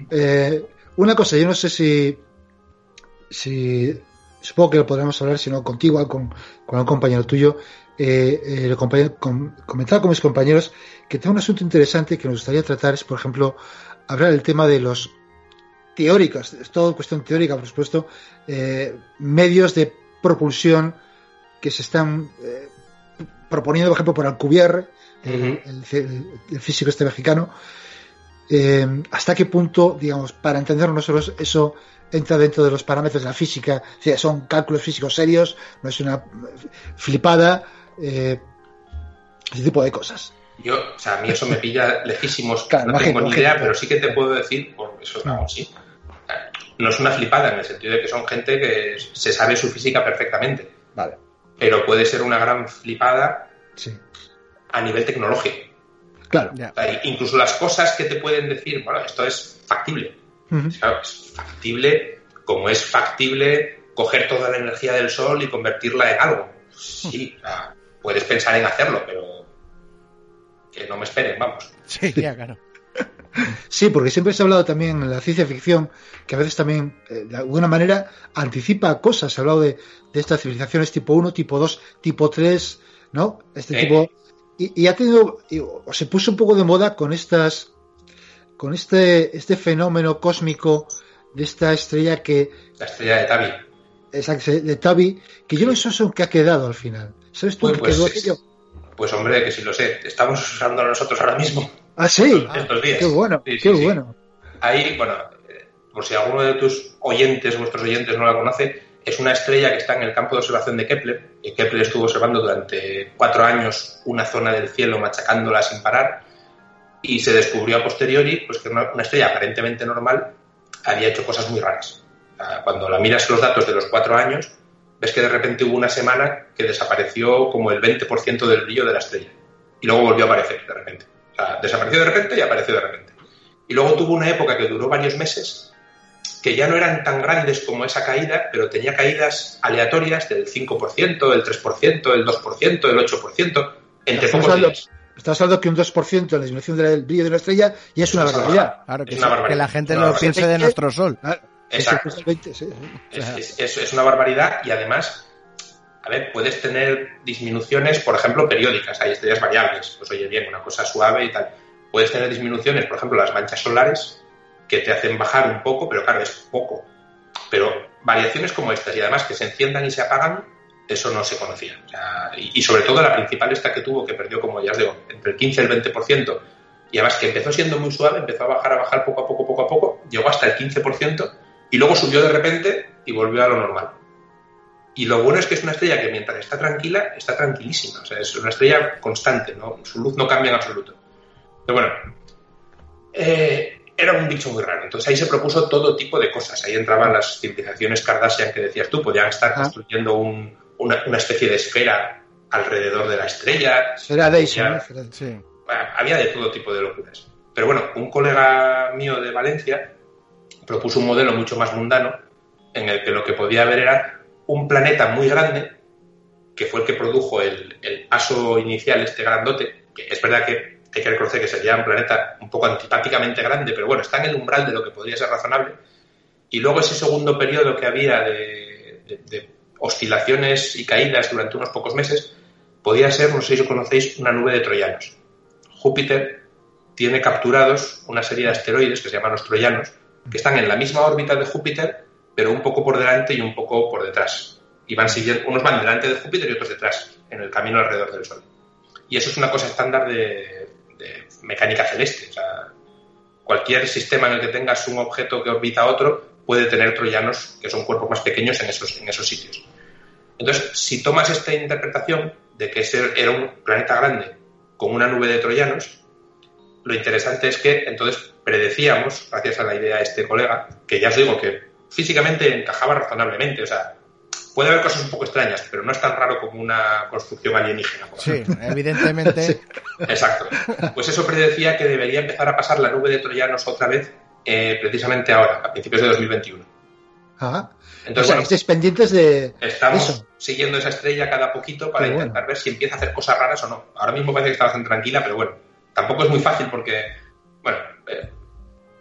Eh, una cosa, yo no sé si, si supongo que lo podremos hablar, si no contigo, con, con un compañero tuyo, eh, comentaba con mis compañeros que tengo un asunto interesante que nos gustaría tratar, es por ejemplo, hablar del tema de los teóricos, es todo cuestión teórica, por supuesto, medios de propulsión que se están eh, proponiendo, por ejemplo, por Alcubierre, el, físico este mexicano. Eh, ¿Hasta qué punto, digamos, para entenderlo nosotros, eso entra dentro de los parámetros de la física? son cálculos físicos serios, no es una flipada, eh, ese tipo de cosas. Yo, o sea, a mí eso me pilla lejísimos, no tengo ni idea, pero sí que te puedo decir, por eso, sí, no es una flipada en el sentido de que son gente que se sabe su física perfectamente. Vale. Pero puede ser una gran flipada a nivel tecnológico. Claro. incluso las cosas que te pueden decir, bueno, esto es factible. Es factible como es factible coger toda la energía del sol y convertirla en algo. Sí, puedes pensar en hacerlo, pero que no me esperen, vamos. Sí, ya, claro. Sí, porque siempre se ha hablado también en la ciencia ficción que a veces también, eh, de alguna manera, anticipa cosas. Se ha hablado de, estas civilizaciones tipo 1, tipo 2, tipo 3, ¿no? Este tipo y, ha tenido, o se puso un poco de moda con estas, con este, este fenómeno cósmico de esta estrella que... La estrella de Tabi. Exacto, de Tabi, que yo no sé eso que ha quedado al final. ¿Sabes tú pues, qué quedó aquello? Pues hombre, que sí lo sé. Estamos usando nosotros ahora mismo. Ah, sí. Estos, días. Qué bueno, qué bueno. Ahí, bueno, eh, por si alguno de tus oyentes, vuestros oyentes no la conoce, es una estrella que está en el campo de observación de Kepler, y Kepler estuvo observando durante cuatro años una zona del cielo machacándola sin parar, y se descubrió a posteriori pues, que una, estrella aparentemente normal había hecho cosas muy raras. Cuando la miras los datos de los cuatro años, ves que de repente hubo una semana que desapareció como el 20% del brillo de la estrella, y luego volvió a aparecer de repente. O sea, desapareció de repente y apareció de repente. Y luego tuvo una época que duró varios meses que ya no eran tan grandes como esa caída, pero tenía caídas aleatorias del 5%, el 3%, el 2%, el 8%, entre pocos días. Estás hablando que un 2% en la disminución del brillo de una estrella y es una barbaridad. Claro, que, que la gente lo piense de nuestro sol. Exacto. Es, una barbaridad y además, a ver, puedes tener disminuciones, por ejemplo, periódicas. Hay estrellas variables, pues oye bien, una cosa suave y tal. Puedes tener disminuciones, por ejemplo, las manchas solares, que te hacen bajar un poco, pero claro, es poco. Pero variaciones como estas y además que se enciendan y se apagan, eso no se conocía. y, sobre todo la principal esta que tuvo, que perdió, como ya os digo, entre el 15 y el 20%, y además que empezó siendo muy suave, empezó a bajar, a bajar poco a poco, poco a poco, llegó hasta el 15% y luego subió de repente y volvió a lo normal. Y lo bueno es que es una estrella que mientras está tranquila, está tranquilísima. O sea, es una estrella constante, ¿no? su luz no cambia en absoluto. Pero bueno, eh, era un bicho muy raro. Entonces ahí se propuso todo tipo de cosas. Ahí entraban las civilizaciones Kardashian que decías tú, podían estar construyendo una, especie de esfera alrededor de la estrella. Esfera de sí. Había de todo tipo de locuras. Pero bueno, un colega mío de Valencia propuso un modelo mucho más mundano en el que lo que podía haber era un planeta muy grande que fue el que produjo el, el paso inicial, este grandote, que es verdad que hay que reconocer que sería un planeta un poco antipáticamente grande, pero bueno, está en el umbral de lo que podría ser razonable. Y luego ese segundo periodo que había de, oscilaciones y caídas durante unos pocos meses, podía ser, no sé si conocéis, una nube de troyanos. Júpiter tiene capturados una serie de asteroides que se llaman los troyanos, que están en la misma órbita de Júpiter, pero un poco por delante y un poco por detrás. Y van siguiendo, unos van delante de Júpiter y otros detrás, en el camino alrededor del Sol. Y eso es una cosa estándar de, mecánica celeste. O sea, cualquier sistema en el que tengas un objeto que orbita a otro puede tener troyanos que son cuerpos más pequeños en esos, en esos sitios. Entonces, si tomas esta interpretación de que ese era un planeta grande con una nube de troyanos, lo interesante es que entonces predecíamos, gracias a la idea de este colega, que ya os digo que físicamente encajaba razonablemente, o sea, puede haber cosas un poco extrañas, pero no es tan raro como una construcción alienígena. sí, evidentemente. Exacto. Pues eso predecía que debería empezar a pasar la nube de troyanos otra vez eh, precisamente ahora, a principios de 2021. Ajá. Entonces, o sea, pendientes de. Estamos siguiendo esa estrella cada poquito para intentar ver si empieza a hacer cosas raras o no. Ahora mismo parece que está bastante tranquila, pero bueno, tampoco es muy fácil porque, bueno, eh,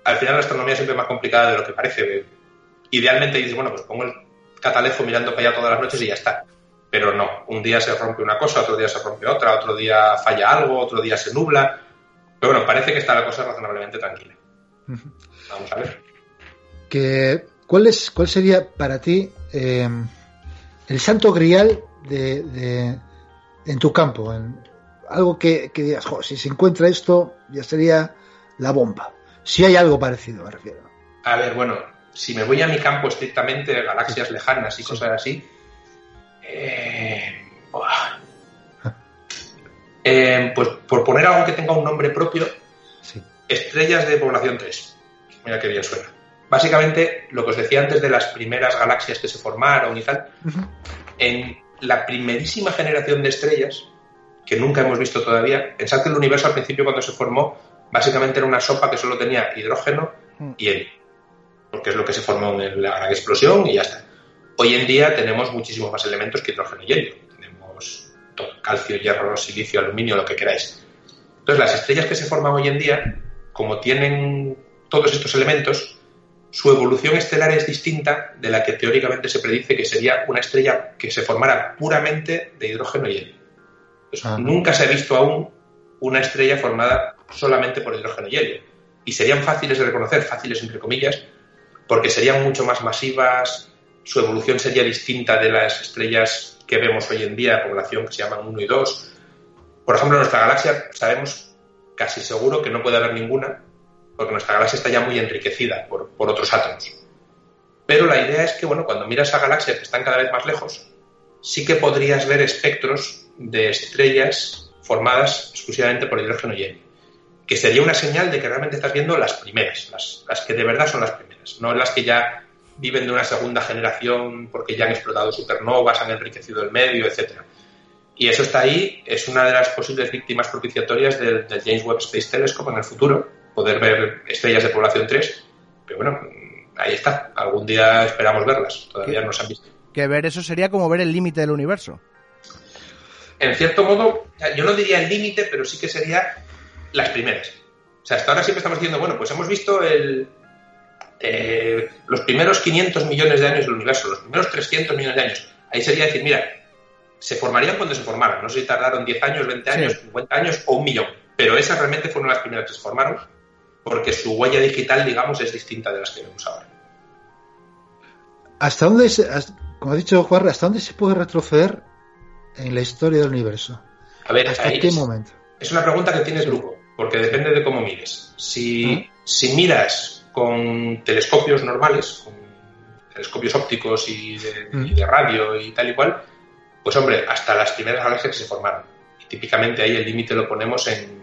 al final la astronomía es siempre más complicada de lo que parece. Idealmente dices, bueno, pues pongo el catalejo mirando para allá todas las noches y ya está. Pero no, un día se rompe una cosa, otro día se rompe otra, otro día falla algo, otro día se nubla. Pero bueno, parece que está la cosa razonablemente tranquila. Vamos a ver. Que, ¿cuál, es, ¿Cuál sería para ti eh, el santo grial de, en tu campo? En, algo que, que digas, si se encuentra esto, ya sería la bomba. Si hay algo parecido, me refiero. A ver, bueno, si me voy a mi campo estrictamente, de galaxias lejanas y cosas así, eh, eh, pues por poner algo que tenga un nombre propio, estrellas de población 3. Mira qué bien suena. Básicamente, lo que os decía antes de las primeras galaxias que se formaron y tal, en la primerísima generación de estrellas, que nunca hemos visto todavía, pensad que el universo al principio cuando se formó, básicamente era una sopa que solo tenía hidrógeno mm. y helio porque es lo que se formó en la gran explosión y ya está. Hoy en día tenemos muchísimos más elementos que hidrógeno y helio. Tenemos calcio, hierro, silicio, aluminio, lo que queráis. Entonces, las estrellas que se forman hoy en día, como tienen todos estos elementos, su evolución estelar es distinta de la que teóricamente se predice que sería una estrella que se formara puramente de hidrógeno y helio. Pues nunca se ha visto aún una estrella formada solamente por hidrógeno y helio. Y serían fáciles de reconocer, fáciles entre comillas, porque serían mucho más masivas, su evolución sería distinta de las estrellas que vemos hoy en día, población que se llaman 1 y 2. Por ejemplo, en nuestra galaxia sabemos casi seguro que no puede haber ninguna, porque nuestra galaxia está ya muy enriquecida por, otros átomos. Pero la idea es que, bueno, cuando miras a galaxias que están cada vez más lejos, sí que podrías ver espectros de estrellas formadas exclusivamente por hidrógeno y helio, que sería una señal de que realmente estás viendo las primeras, las, que de verdad son las primeras, no las que ya viven de una segunda generación porque ya han explotado supernovas, han enriquecido el medio, etcétera. Y eso está ahí, es una de las posibles víctimas propiciatorias del, James Webb Space Telescope en el futuro, poder ver estrellas de población 3. Pero bueno, ahí está, algún día esperamos verlas, todavía no se han visto. Que ver eso sería como ver el límite del universo. En cierto modo, yo no diría el límite, pero sí que sería las primeras. O sea, hasta ahora siempre estamos diciendo, bueno, pues hemos visto el, eh, los primeros 500 millones de años del universo, los primeros 300 millones de años. Ahí sería decir, mira, se formarían cuando se formaron. No sé si tardaron 10 años, 20 años, 50 años o un millón. Pero esas realmente fueron las primeras que se formaron porque su huella digital, digamos, es distinta de las que vemos ahora. ¿Hasta dónde, como ha dicho Juan, hasta dónde se puede retroceder en la historia del universo? A ver, ¿hasta qué momento? Es una pregunta que tienes grupo, porque depende de cómo mires. Si, si miras con telescopios normales, con telescopios ópticos y de, radio y tal y cual, pues hombre, hasta las primeras galaxias que se formaron. Y típicamente ahí el límite lo ponemos en,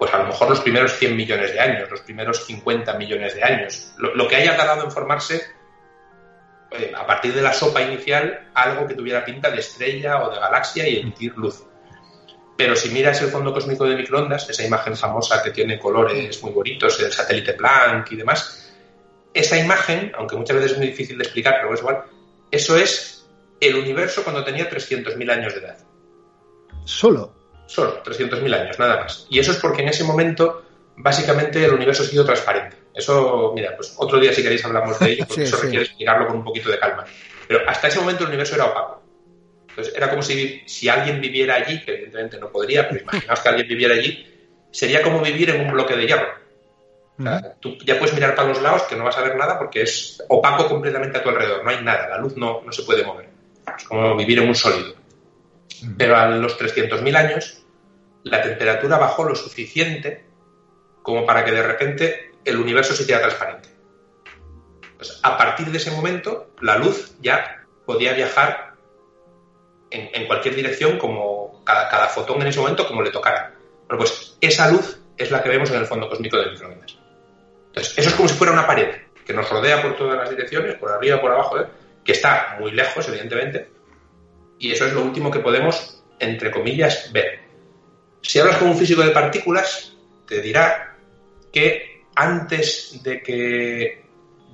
pues a lo mejor los primeros 100 millones de años, los primeros 50 millones de años. Lo, que haya tardado en formarse, eh, a partir de la sopa inicial, algo que tuviera pinta de estrella o de galaxia y emitir luz. Pero si miras el fondo cósmico de microondas, esa imagen famosa que tiene colores muy bonitos, el satélite Planck y demás, esa imagen, aunque muchas veces es muy difícil de explicar, pero es igual, eso es el universo cuando tenía 300.000 años de edad. ¿Solo? Solo, 300.000 años, nada más. Y eso es porque en ese momento, básicamente, el universo ha sido transparente. Eso, mira, pues otro día si queréis hablamos de ello, porque eso requiere explicarlo con un poquito de calma. Pero hasta ese momento el universo era opaco. Entonces era como si, si alguien viviera allí, que evidentemente no podría, pero imaginaos que alguien viviera allí, sería como vivir en un bloque de hierro. tú ya puedes mirar para los lados que no vas a ver nada porque es opaco completamente a tu alrededor, no hay nada, la luz no, no se puede mover. Es como vivir en un sólido. Pero a los 300.000 años, la temperatura bajó lo suficiente como para que de repente el universo se hiciera transparente. Pues a partir de ese momento, la luz ya podía viajar en, cualquier dirección, como cada, fotón en ese momento, como le tocara. Bueno, pues esa luz es la que vemos en el fondo cósmico de microondas. Entonces, eso es como si fuera una pared que nos rodea por todas las direcciones, por arriba, por abajo, ¿eh? que está muy lejos, evidentemente, y eso es lo último que podemos, entre comillas, ver. Si hablas con un físico de partículas, te dirá que antes de que.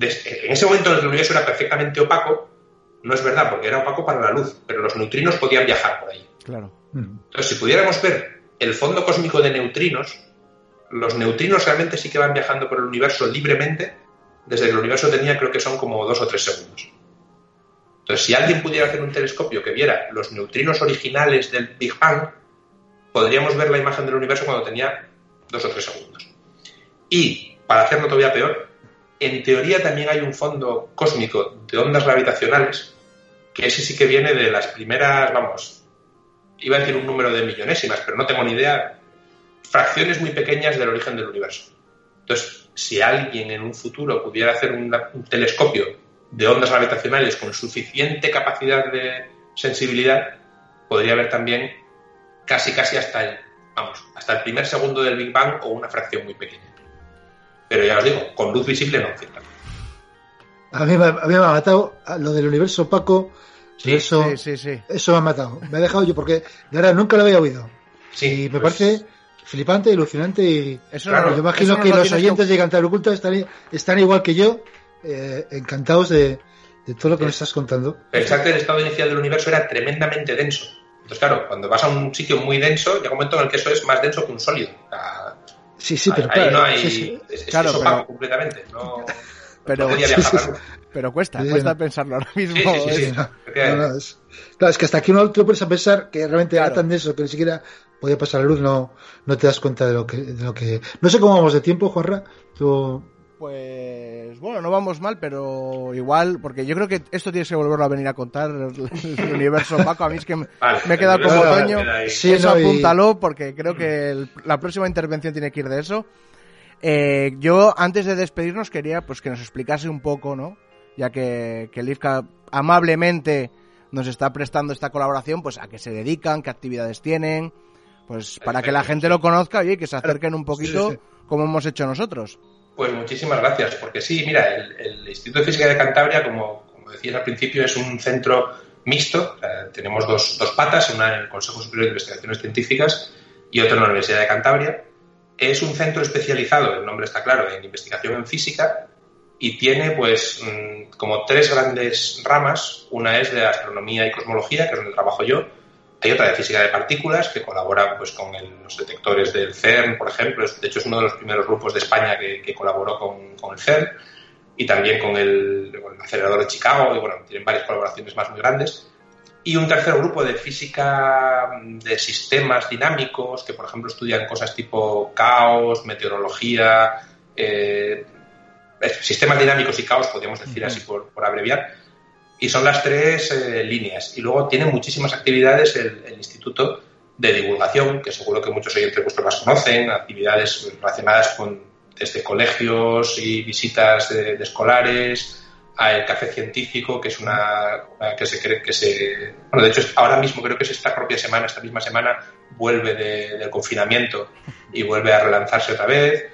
en ese momento en el que el universo era perfectamente opaco, no es verdad, porque era opaco para la luz, pero los neutrinos podían viajar por ahí. Claro. Entonces, si pudiéramos ver el fondo cósmico de neutrinos, los neutrinos realmente sí que van viajando por el universo libremente, desde que el universo tenía, creo que son como dos o tres segundos. Entonces, si alguien pudiera hacer un telescopio que viera los neutrinos originales del Big Bang, podríamos ver la imagen del universo cuando tenía dos o tres segundos. Y, para hacerlo todavía peor, en teoría también hay un fondo cósmico de ondas gravitacionales que ese sí que viene de las primeras, vamos, iba a decir un número de millonésimas, pero no tengo ni idea, fracciones muy pequeñas del origen del universo. Entonces, si alguien en un futuro pudiera hacer un, telescopio de ondas gravitacionales con suficiente capacidad de sensibilidad, podría ver también casi casi hasta el, vamos, hasta el primer segundo del Big Bang o una fracción muy pequeña. Pero ya os digo, con luz visible no, A mí, me ha matado lo del universo opaco. Sí, eso, sí, sí, eso me ha matado. Me ha dejado yo porque de verdad nunca lo había oído. Sí, y me pues parece flipante, ilusionante y yo imagino que los oyentes de Cantar Oculta están, están igual que yo, eh, encantados de, todo lo que nos estás contando. Pensar que el estado inicial del universo era tremendamente denso. Entonces, claro, cuando vas a un sitio muy denso, llega un momento en el que eso es más denso que un sólido. Sí, sí, pero claro, no hay, Es, claro, completamente. No, pero, Pero cuesta, cuesta pensarlo ahora mismo. claro, es que hasta aquí uno te puedes a pensar que realmente claro. tan de eso que ni siquiera podía pasar la luz, no, no te das cuenta de lo que, de lo que. No sé cómo vamos de tiempo, Juanra. Tú... Pues bueno, no vamos mal, pero igual, porque yo creo que esto tienes que volverlo a venir a contar, el, universo Paco. A mí es que me, me he quedado como otoño. Sí, eso apúntalo, porque creo que el, la próxima intervención tiene que ir de eso. Eh, yo, antes de despedirnos, quería pues que nos explicase un poco, ¿no? Ya que, que Livka amablemente nos está prestando esta colaboración, pues a qué se dedican, qué actividades tienen, pues para que la gente lo conozca y que se acerquen un poquito como hemos hecho nosotros. Pues muchísimas gracias, porque sí, mira, el, Instituto de Física de Cantabria, como, como, decías al principio, es un centro mixto. tenemos dos, dos patas, una en el Consejo Superior de Investigaciones Científicas y otra en la Universidad de Cantabria. Es un centro especializado, el nombre está claro, en investigación en física y tiene pues mm, como tres grandes ramas. Una es de astronomía y cosmología, que es donde trabajo yo, hay otra de física de partículas que colabora pues, con los detectores del CERN, por ejemplo. De hecho, es uno de los primeros grupos de España que, colaboró con, el CERN y también con el, acelerador de Chicago. Y bueno, tienen varias colaboraciones más muy grandes. Y un tercer grupo de física de sistemas dinámicos que, por ejemplo, estudian cosas tipo caos, meteorología, eh, sistemas dinámicos y caos, podríamos decir así por abreviar y son las tres eh, líneas. Y luego tiene muchísimas actividades el, Instituto de Divulgación, que seguro que muchos oyentes vuestros las conocen, actividades relacionadas con desde colegios y visitas de, escolares, al café científico, que es una, que se cree que se. Bueno, de hecho, ahora mismo creo que es esta propia semana, esta misma semana, vuelve del confinamiento y vuelve a relanzarse otra vez,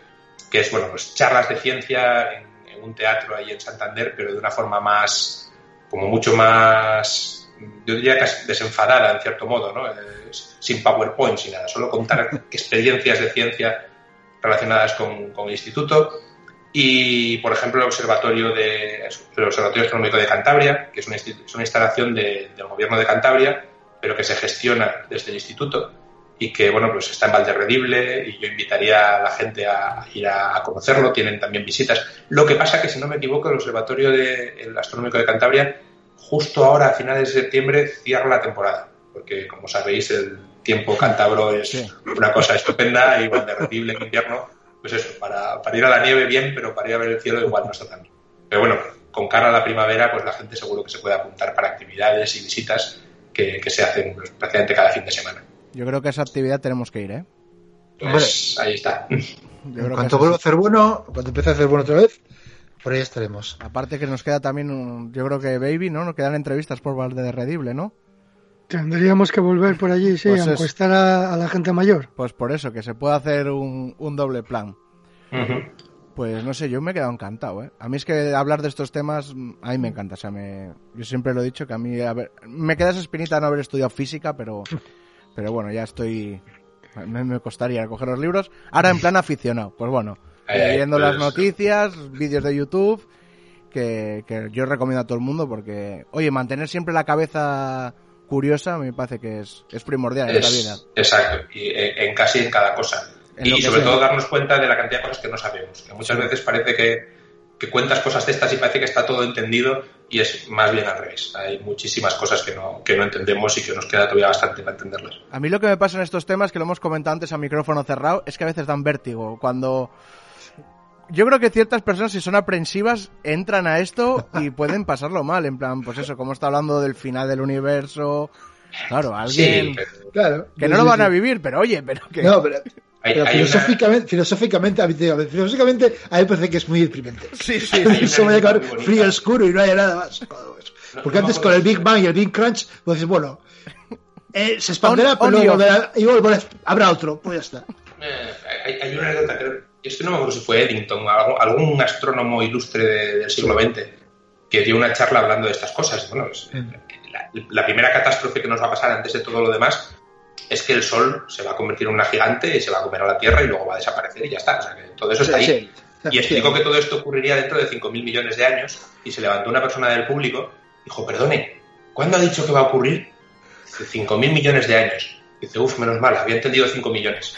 que es, bueno, pues charlas de ciencia en, en un teatro ahí en Santander, pero de una forma más, como mucho más, yo diría casi desenfadada en cierto modo, ¿no? sin PowerPoint, sin nada, solo contar experiencias de ciencia relacionadas con, el instituto. Y, por ejemplo, el Observatorio, de, el Observatorio Astronómico de Cantabria, que es una, una instalación del gobierno de Cantabria, pero que se gestiona desde el instituto y que, bueno, pues está en Valderredible y yo invitaría a la gente a ir a, conocerlo, tienen también visitas. Lo que pasa que, si no me equivoco, el Observatorio de, Astronómico de Cantabria, justo ahora, a finales de septiembre, cierra la temporada, porque, como sabéis, el tiempo cántabro es una cosa estupenda y Valderredible en invierno, pues eso, para, ir a la nieve bien, pero para ir a ver el cielo igual no está tan bien. Pero bueno, con cara a la primavera, pues la gente seguro que se puede apuntar para actividades y visitas que, se hacen pues, prácticamente cada fin de semana. Yo creo que esa actividad tenemos que ir, ¿eh? Pues ahí está. cuando vuelva a hacer bueno, cuando empiece a hacer bueno otra vez, por ahí estaremos. Aparte que nos queda también, yo creo que Baby, ¿no? Nos quedan entrevistas por Valde de Redible, ¿no? Tendríamos que volver por allí, sí, pues a encuestar a, la gente mayor. Pues por eso, que se puede hacer un, doble plan. Pues no sé, yo me he quedado encantado, ¿eh? A mí es que hablar de estos temas, a mí me encanta. O sea, me, yo siempre lo he dicho que a mí, a ver, me queda esa espinita de no haber estudiado física, pero Pero bueno, ya estoy. Me, costaría coger los libros. Ahora en plan aficionado. Pues bueno, eh, viendo las pues, noticias, vídeos de YouTube, que, yo recomiendo a todo el mundo porque, oye, mantener siempre la cabeza curiosa me parece que es, es primordial en la vida. Exacto, y en, casi en cada cosa. y sobre todo darnos cuenta de la cantidad de cosas que no sabemos. Que muchas veces parece que que cuentas cosas de estas y parece que está todo entendido y es más bien al revés. Hay muchísimas cosas que no, que no entendemos y que nos queda todavía bastante para entenderlas. A mí lo que me pasa en estos temas, que lo hemos comentado antes a micrófono cerrado, es que a veces dan vértigo. Cuando yo creo que ciertas personas, si son aprensivas, entran a esto y pueden pasarlo mal. En plan, pues eso, como está hablando del final del universo. Claro, alguien. claro, que no lo van a vivir, pero oye, pero que. No, pero filosóficamente, filosóficamente, a mí, filosóficamente, a mí me parece que es muy deprimente. Sí, sí. Eso va a quedar frío, oscuro y no haya nada más. Porque antes con el Big Bang y el Big Crunch, pues dices, bueno, eh, se expanderá, pero luego volverá, y luego habrá otro, pues ya está. Eh, hay, una anécdota, que esto no me acuerdo si fue Eddington, algún, astrónomo ilustre del siglo XX, que dio una charla hablando de estas cosas. Bueno, pues, la, la primera catástrofe que nos va a pasar antes de todo lo demás es que el Sol se va a convertir en una gigante y se va a comer a la Tierra y luego va a desaparecer y ya está. O sea, que todo eso está ahí. Y explicó que todo esto ocurriría dentro de 5.000 millones de años y se levantó una persona del público y dijo, perdone, ¿cuándo ha dicho que va a ocurrir? Dice, 5.000 millones de años. Dice, uff, menos mal, había entendido 5 millones.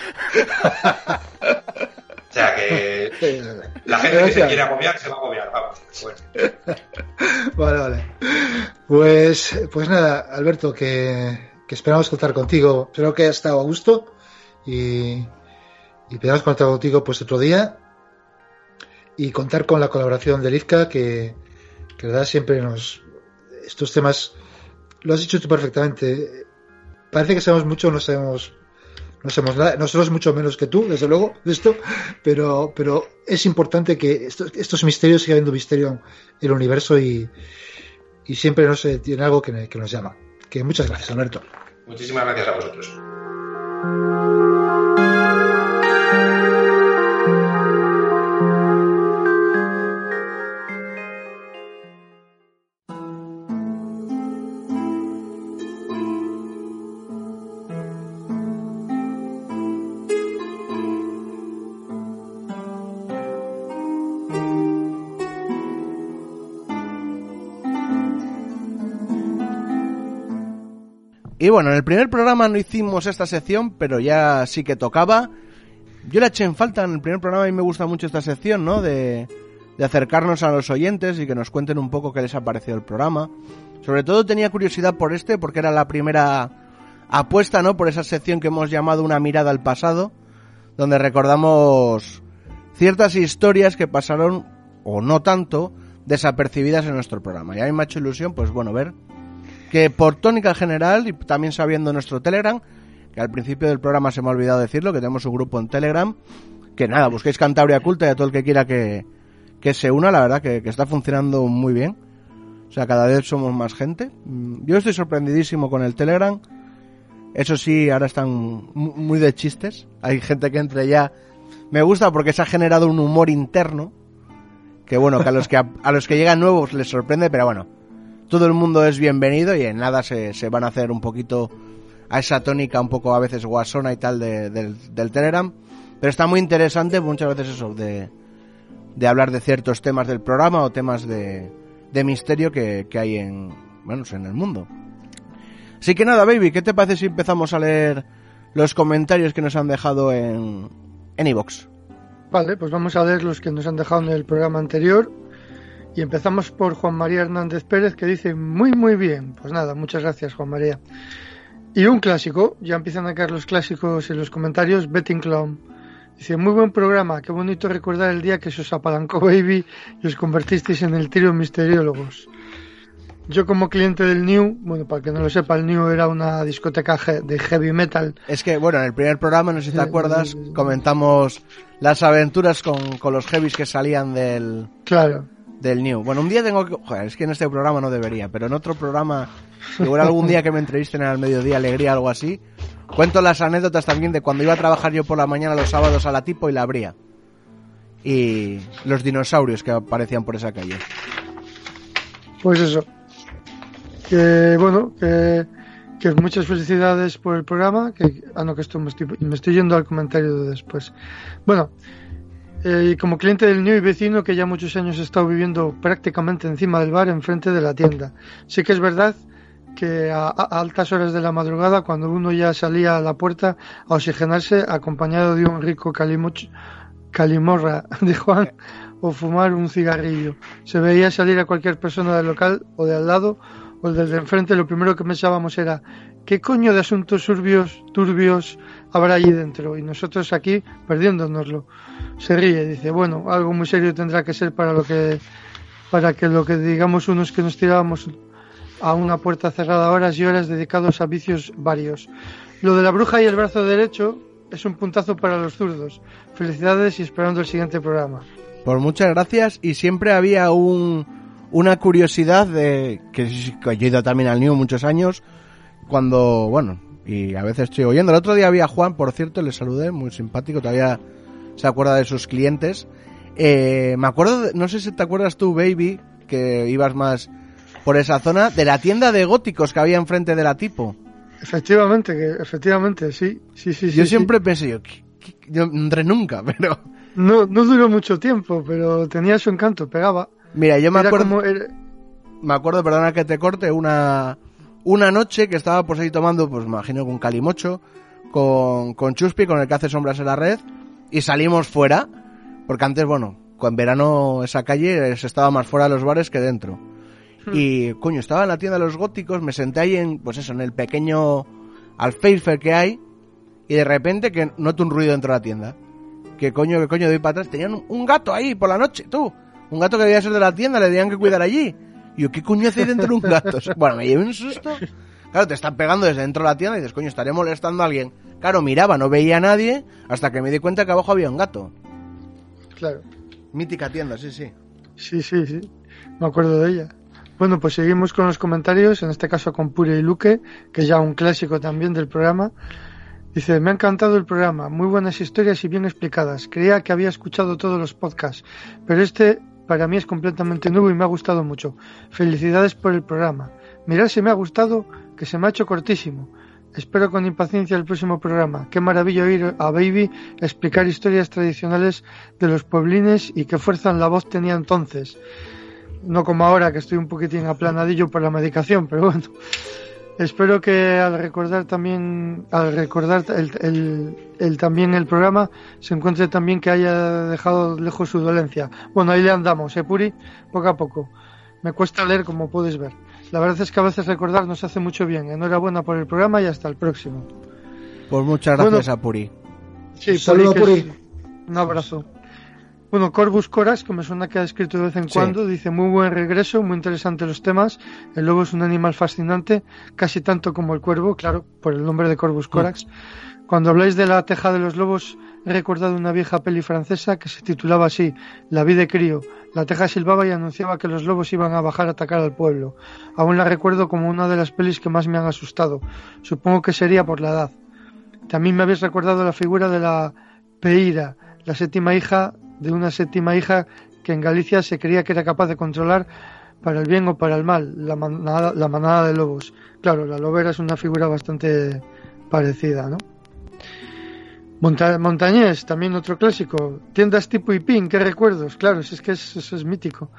sea que la gente que se quiere agobiar se va a agobiar, vamos. vale, vale. Pues, pues nada, Alberto, que, que esperamos contar contigo. Espero que hayas estado a gusto y, y esperamos contar contigo pues otro día y contar con la colaboración de Lizca que, que verdad siempre nos estos temas lo has dicho tú perfectamente. Parece que sabemos mucho no sabemos no sabemos nada. Nosotros mucho menos que tú desde luego de esto pero pero es importante que estos, estos misterios sigan habiendo misterio en el universo y, y siempre no sé tiene algo que nos llama que muchas gracias Alberto. Muchísimas gracias a vosotros Y bueno, en el primer programa no hicimos esta sección, pero ya sí que tocaba. Yo la eché en falta en el primer programa y me gusta mucho esta sección, ¿no? De, de acercarnos a los oyentes y que nos cuenten un poco qué les ha parecido el programa. Sobre todo tenía curiosidad por este, porque era la primera apuesta, ¿no? Por esa sección que hemos llamado una mirada al pasado, donde recordamos ciertas historias que pasaron, o no tanto, desapercibidas en nuestro programa. Y a mí me ha hecho ilusión, pues bueno, ver que por tónica general y también sabiendo nuestro Telegram, que al principio del programa se me ha olvidado decirlo, que tenemos un grupo en Telegram, que nada, busquéis Cantabria Culta y a todo el que quiera que, que se una, la verdad que, que, está funcionando muy bien. O sea, cada vez somos más gente. Yo estoy sorprendidísimo con el Telegram. Eso sí, ahora están muy de chistes. Hay gente que entre ya. Me gusta porque se ha generado un humor interno. Que bueno, que a los que, a los que llegan nuevos les sorprende, pero bueno, todo el mundo es bienvenido y en nada se, se, van a hacer un poquito a esa tónica un poco a veces guasona y tal de, del, del Telegram. Pero está muy interesante muchas veces eso de, de hablar de ciertos temas del programa o temas de, de misterio que, que, hay en, bueno, en el mundo. Así que nada, baby, ¿qué te parece si empezamos a leer los comentarios que nos han dejado en en iVox? Vale, pues vamos a leer los que nos han dejado en el programa anterior. Y empezamos por Juan María Hernández Pérez que dice muy muy bien. Pues nada, muchas gracias Juan María. Y un clásico, ya empiezan a caer los clásicos en los comentarios, Betting Clown. Dice, muy buen programa, qué bonito recordar el día que se os apalancó Baby y os convertisteis en el trío misteriólogos. Yo como cliente del New, bueno, para que no lo sepa, el New era una discoteca de heavy metal. Es que, bueno, en el primer programa, no sé si te acuerdas, comentamos las aventuras con, con los heavies que salían del... Claro del New. Bueno, un día tengo que... Joder, es que en este programa no debería, pero en otro programa, igual algún día que me entrevisten al mediodía, alegría, algo así, cuento las anécdotas también de cuando iba a trabajar yo por la mañana los sábados a la tipo y la abría. Y los dinosaurios que aparecían por esa calle. Pues eso. Que bueno, que, que muchas felicidades por el programa. Que, ah, no, que esto me estoy, me estoy yendo al comentario de después. Bueno, eh, como cliente del New y vecino que ya muchos años he estado viviendo prácticamente encima del bar, enfrente de la tienda. Sí que es verdad que a, altas horas de la madrugada, cuando uno ya salía a la puerta a oxigenarse, acompañado de un rico calimorra de Juan o fumar un cigarrillo, se veía salir a cualquier persona del local o de al lado o del de enfrente, lo primero que pensábamos era ¿qué coño de asuntos turbios, turbios habrá allí dentro? Y nosotros aquí perdiéndonoslo se ríe, dice, bueno, algo muy serio tendrá que ser para lo que para que lo que digamos unos que nos tirábamos a una puerta cerrada horas y horas dedicados a vicios varios. Lo de la bruja y el brazo derecho es un puntazo para los zurdos. Felicidades y esperando el siguiente programa. Por muchas gracias y siempre había un, una curiosidad que he ido también al New muchos años cuando, bueno, y a veces estoy oyendo. El otro día había Juan, por cierto, le saludé, muy simpático, todavía se acuerda de sus clientes. Eh, me acuerdo, no sé si te acuerdas tú, Baby, que ibas más por esa zona, de la tienda de góticos que había enfrente de la tipo. Efectivamente, que, efectivamente, sí, sí, sí. Yo sí, siempre sí. pensé, yo, yo no entré nunca, pero... No, no duró mucho tiempo, pero tenía su encanto, pegaba. Mira, yo me Era acuerdo... como era- Me acuerdo, perdona que te corte, una, una noche que estaba pues ahí tomando, pues me imagino con Calimocho, con, con Chuspi, con el que hace sombras en la red, y salimos fuera, Porque antes, bueno, en verano esa calle se estaba más fuera de los bares que dentro. Hmm. Y, coño, estaba en la tienda de los góticos, me senté ahí en, pues eso, en el pequeño alféizar que hay, y de repente que noto un ruido dentro de la tienda. Que coño, que coño, doy para atrás. Tenían un, gato ahí por la noche, tú. Un gato que debía ser de la tienda, le tenían que cuidar allí. Y yo, ¿qué coño hace dentro de un gato? bueno, me llevé un susto. Claro, te están pegando desde dentro de la tienda y dices, coño, estaré molestando a alguien. Claro, miraba, no veía a nadie, hasta que me di cuenta que abajo había un gato. Claro. Mítica tienda, sí, sí. Sí, sí, sí. Me acuerdo de ella. Bueno, pues seguimos con los comentarios, en este caso con Pure y Luque, que es ya un clásico también del programa. Dice, me ha encantado el programa, muy buenas historias y bien explicadas. Creía que había escuchado todos los podcasts, pero este para mí es completamente nuevo y me ha gustado mucho. Felicidades por el programa. Mirad si me ha gustado, que se me ha hecho cortísimo. Espero con impaciencia el próximo programa. Qué maravilla oír a Baby explicar historias tradicionales de los pueblines y qué fuerza en la voz tenía entonces. No como ahora que estoy un poquitín aplanadillo por la medicación, pero bueno. Espero que al recordar también, al recordar el, también el programa, se encuentre también que haya dejado lejos su dolencia. Bueno, ahí le andamos, ¿eh, Puri? Poco a poco. Me cuesta leer, como puedes ver. La verdad es que a veces recordar nos hace mucho bien. Enhorabuena por el programa y hasta el próximo. Pues muchas gracias a Puri. Sí, Saludos, Puri. Un abrazo. Bueno, Corbus Corax, que me suena que ha escrito de vez en cuando, dice muy buen regreso, muy interesantes los temas. El lobo es un animal fascinante, casi tanto como el cuervo, claro, por el nombre de Corbus Corax. Cuando habláis de la teja de los lobos, he recordado una vieja peli francesa que se titulaba así, La vida de crío. La teja silbaba y anunciaba que los lobos iban a bajar a atacar al pueblo. Aún la recuerdo como una de las pelis que más me han asustado. Supongo que sería por la edad. También me habéis recordado la figura de la Peira, la séptima hija de una séptima hija que en Galicia se creía que era capaz de controlar para el bien o para el mal la manada, la manada de lobos. Claro, la lobera es una figura bastante parecida, ¿no? Montañés, también otro clásico. Tiendas tipo Ipín, qué recuerdos. Claro, es que eso es mítico.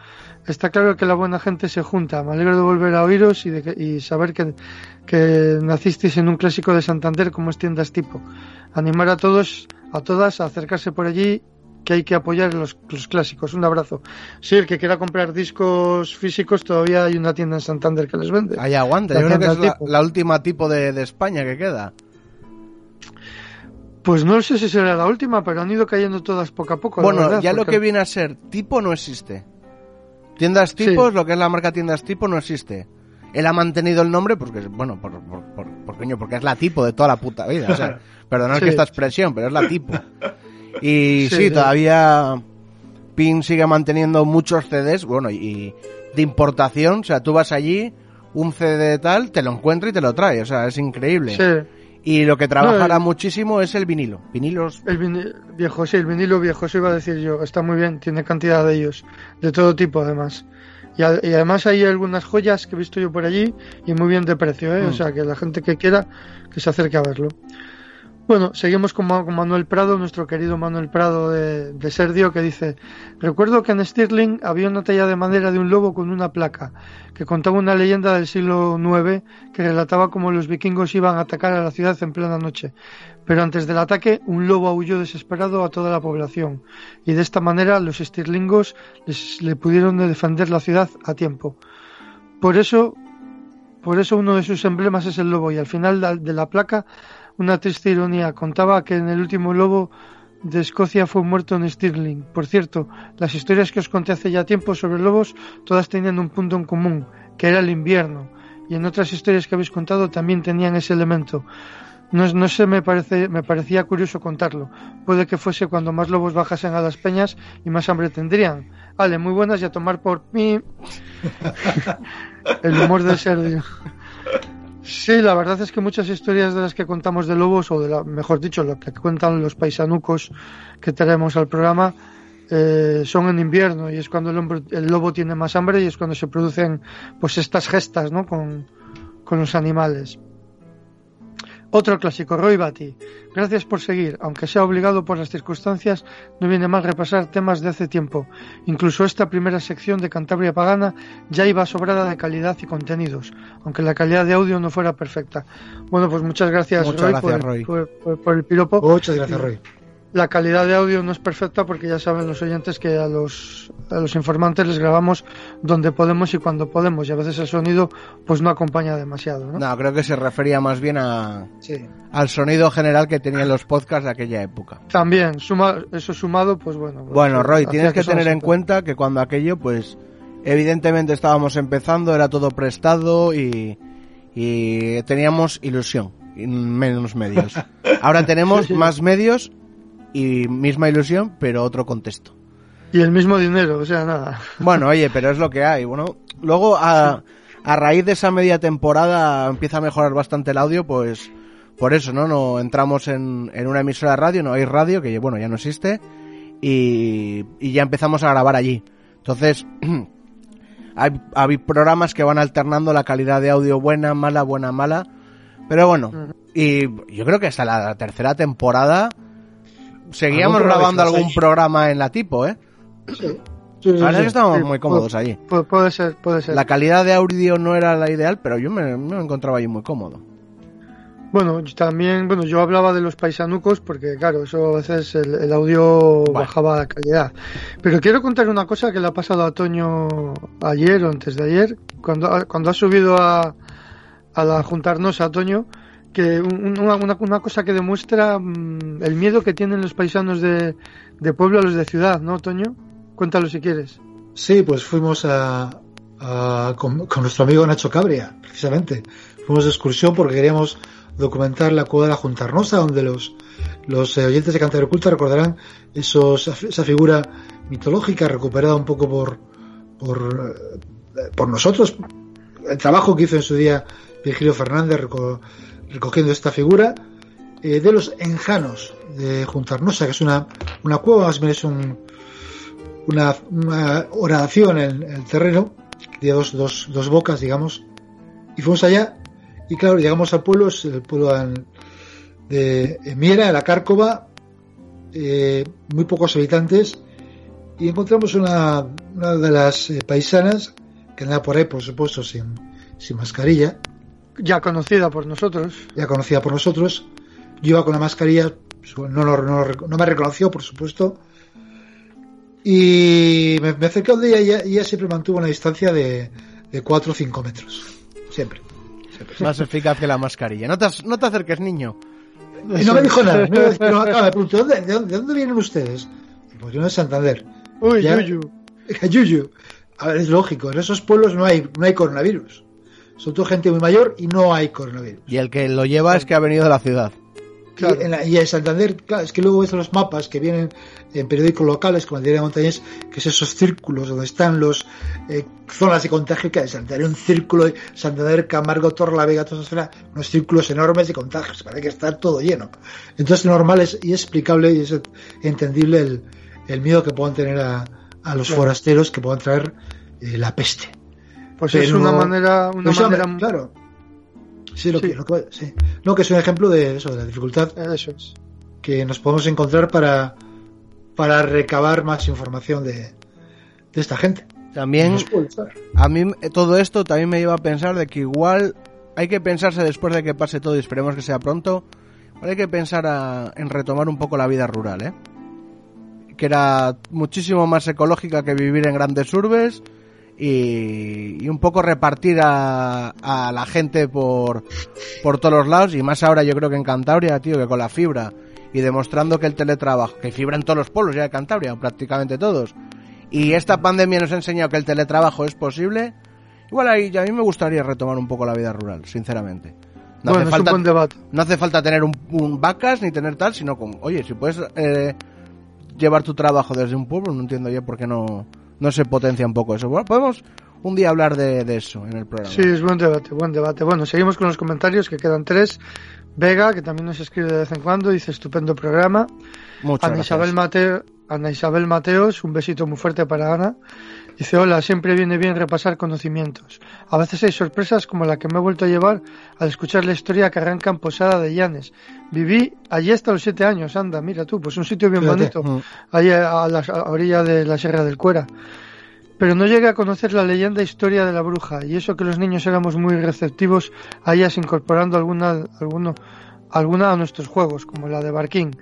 Está claro que la buena gente se junta. Me alegro de volver a oíros y, de y saber que, que nacisteis en un clásico de Santander como es Tiendas tipo. Animar a todos, a todas a acercarse por allí que hay que apoyar los, los, clásicos. Un abrazo. Sí, el que quiera comprar discos físicos, todavía hay una tienda en Santander que les vende. Ahí aguanta, yo creo que es la, última tipo de, España que queda. Pues no sé si será la última, pero han ido cayendo todas poco a poco. Bueno, ya lo que viene a ser tipo no existe. Tiendas tipos, lo que es la marca tiendas tipo, no existe. Él ha mantenido el nombre porque, bueno, por, porque es la tipo de toda la puta vida. O sea, perdonad que esta expresión, pero es la tipo. Y sí, todavía PIN sigue manteniendo muchos CDs, bueno, y de importación, o sea, tú vas allí, un CD tal, te lo encuentra y te lo trae, o sea, es increíble. Sí. Y lo que trabajará muchísimo es el vinilo. Vinilos. El vinilo viejo, sí, el vinilo viejo, eso iba a decir yo. Está muy bien, tiene cantidad de ellos, de todo tipo además. Y, además hay algunas joyas que he visto yo por allí y muy bien de precio, ¿eh? O mm. sea, que la gente que quiera que se acerque a verlo. Bueno, seguimos con, Manuel Prado, nuestro querido Manuel Prado de, de, que dice, recuerdo que en Stirling había una talla de madera de un lobo con una placa, que contaba una leyenda del siglo IX que relataba cómo los vikingos iban a atacar a la ciudad en plena noche. Pero antes del ataque, un lobo aulló desesperado a toda la población, y de esta manera los stirlingos les, le pudieron defender la ciudad a tiempo. Por eso, por eso uno de sus emblemas es el lobo, y al final de la placa una triste ironía. Contaba que en el último lobo de Escocia fue muerto en Stirling. Por cierto, las historias que os conté hace ya tiempo sobre lobos, todas tenían un punto en común, que era el invierno. Y en otras historias que habéis contado también tenían ese elemento. No, no sé, me, parece, me parecía curioso contarlo. Puede que fuese cuando más lobos bajasen a las peñas y más hambre tendrían. Vale, muy buenas y a tomar por mí. el humor del Sergio. Sí, la verdad es que muchas historias de las que contamos de lobos, o de la, mejor dicho, lo que cuentan los paisanucos que traemos al programa, eh, son en invierno y es cuando el, el, lobo tiene más hambre y es cuando se producen pues estas gestas ¿no? con, con los animales. Otro clásico, Roy Batty. Gracias por seguir. Aunque sea obligado por las circunstancias, no viene mal repasar temas de hace tiempo. Incluso esta primera sección de Cantabria Pagana ya iba sobrada de calidad y contenidos, aunque la calidad de audio no fuera perfecta. Bueno, pues muchas gracias, Roy, por, el piropo. Muchas gracias, Roy. La calidad de audio no es perfecta porque ya saben los oyentes que a los, a los informantes les grabamos donde podemos y cuando podemos y a veces el sonido pues no acompaña demasiado. No, no creo que se refería más bien a, al sonido general que tenían los podcasts de aquella época. También, suma, eso sumado, pues bueno. Pues, bueno, Roy, tienes que, tener en cuenta que cuando aquello, pues evidentemente estábamos empezando, era todo prestado y, y teníamos ilusión, menos medios. Ahora tenemos más medios y misma ilusión, pero otro contexto. Y el mismo dinero, o sea, nada. Bueno, oye, pero es lo que hay. Bueno, luego a, a raíz de esa media temporada empieza a mejorar bastante el audio, pues por eso, ¿no? No entramos en, en una emisora de radio, no hay radio, que bueno, ya no existe, y, y ya empezamos a grabar allí. Entonces, hay, hay programas que van alternando la calidad de audio buena, mala, buena, mala. Pero bueno, y yo creo que hasta la tercera temporada seguíamos grabando algún programa en la tipo, ¿eh? Sí. Sí, que estábamos muy cómodos allí. puede ser, puede ser. La calidad de audio no era la ideal, pero yo me, me encontraba allí muy cómodo. Bueno, también, bueno, yo hablaba de los paisanucos porque, claro, eso a veces el, audio bajaba la calidad. Pero quiero contar una cosa que le ha pasado a Toño ayer o antes de ayer, cuando, cuando ha subido a, a la juntarnos a Toño, que una, una, cosa que demuestra mm, el miedo que tienen los paisanos de, de, pueblo a los de ciudad, ¿no, Toño? Cuéntalo si quieres. Sí, pues fuimos a, con, nuestro amigo Nacho Cabria, precisamente. Fuimos de excursión porque queríamos documentar la cueva de la Juntarnosa, donde los, los eh, oyentes de Cantar Oculta recordarán esos, esa figura mitológica recuperada un poco por, por, eh, por nosotros. El trabajo que hizo en su día Virgilio Fernández recogiendo esta figura eh, de los enjanos de Juntarnosa, que es una, una cueva, más menos un, una, una, oración en, el terreno, que dos, dos, dos, bocas, digamos, y fuimos allá, y claro, llegamos al pueblo, es el pueblo de Miera, la Cárcova, eh, muy pocos habitantes, y encontramos una, una de las eh, paisanas que andaba por ahí, por supuesto, sin, sin mascarilla, ya conocida por nosotros. Ya conocida por nosotros. Yo iba con la mascarilla, no, no, me reconoció, por supuesto. Y me, acerqué a ella y ella, ella, siempre mantuvo una distancia de, de 4 o 5 metros. Siempre, Más eficaz que la mascarilla. No te, no te acerques, niño. Y no me dijo nada. Me, me preguntó, ¿de, dónde, vienen ustedes? Pues yo de Santander. Uy, Yuyu. Yuyu. A ver, es lógico, en esos pueblos no hay, no hay coronavirus son todo gente muy mayor y no hay coronavirus. Y el que lo lleva es que ha venido de la ciudad. Y, en Santander, claro, es que luego ves los mapas que vienen en periódicos locales, como el Diario de Montañés, que es esos círculos donde están los eh, zonas de contagio, que hay Santander, un círculo, Santander, Camargo, Torre la Vega, toda esa zona, unos círculos enormes de contagios, parece que está todo lleno. Entonces, normal es, y explicable y es entendible el, el miedo que puedan tener a, a los forasteros que puedan traer eh, la peste. Pues es una manera, una pues manera... Claro. Sí, lo, Que, sí. No, que es un ejemplo de eso, de la dificultad eso es. que nos podemos encontrar para, para recabar más información de, de esta gente. También, a mí todo esto también me lleva a pensar de que igual hay que pensarse después de que pase todo y esperemos que sea pronto, hay que pensar en retomar un poco la vida rural, ¿eh? Que era muchísimo más ecológica que vivir en grandes urbes y, un poco repartir a, a, la gente por, por todos los lados y más ahora yo creo que en Cantabria, tío, que con la fibra y demostrando que el teletrabajo, que fibra en todos los pueblos ya de Cantabria, prácticamente todos, y esta pandemia nos ha enseñado que el teletrabajo es posible, igual ahí a mí me gustaría retomar un poco la vida rural, sinceramente. No hace falta. No hace falta tener un, vacas ni tener tal, sino como, oye, si puedes eh, llevar tu trabajo desde un pueblo, no entiendo yo por qué no no se potencia un poco eso. Bueno, podemos un día hablar de, eso en el programa. Sí, es buen debate, buen debate. Bueno, seguimos con los comentarios, que quedan tres. Vega, que también nos escribe de vez en cuando, dice estupendo programa. Muchas Ana Isabel, Mateo, Ana Isabel Mateos, un besito muy fuerte para Ana. Dice, hola, siempre viene bien repasar conocimientos. A veces hay sorpresas como la que me he vuelto a llevar al escuchar la historia que arranca en Posada de Llanes. Viví allí hasta los siete años, anda, mira tú, pues un sitio bien bonito, mm. allí a la orilla de la Sierra del Cuera. Pero no llegué a conocer la leyenda e historia de la bruja, y eso que los niños éramos muy receptivos a ellas incorporando alguna, alguno, alguna de nuestros juegos, como la de Barquín.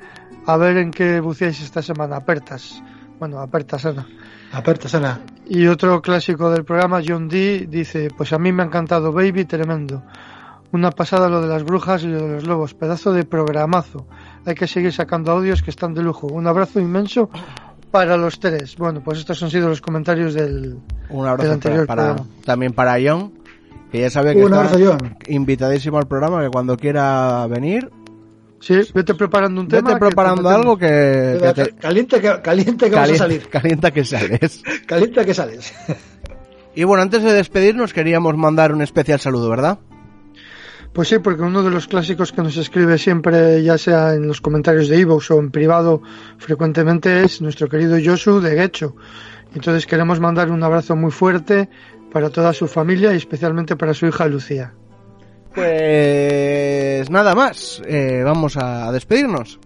A ver en qué buceáis esta semana, apertas. Bueno, apertas, Ana. Apertas, Ana. Y otro clásico del programa, John D, dice, pues a mí me ha encantado Baby, tremendo. Una pasada lo de las brujas y lo de los lobos, pedazo de programazo. Hay que seguir sacando audios que están de lujo. Un abrazo inmenso para los tres. Bueno, pues estos han sido los comentarios del, Un abrazo anterior para, programa. también para John, que ya sabe que Un está abrazo, John. invitadísimo al programa, que cuando quiera venir, Sí, vete preparando un tema. vete preparando algo que, que te- Caliente que, caliente que vas a calienta, salir. calienta que sales. Caliente que sales. Y bueno, antes de despedirnos queríamos mandar un especial saludo, ¿verdad? Pues sí, porque uno de los clásicos que nos escribe siempre, ya sea en los comentarios de Evox o en privado, frecuentemente es nuestro querido Josu de Guecho. Entonces queremos mandar un abrazo muy fuerte para toda su familia y especialmente para su hija Lucía. Pues nada más, eh, vamos a despedirnos.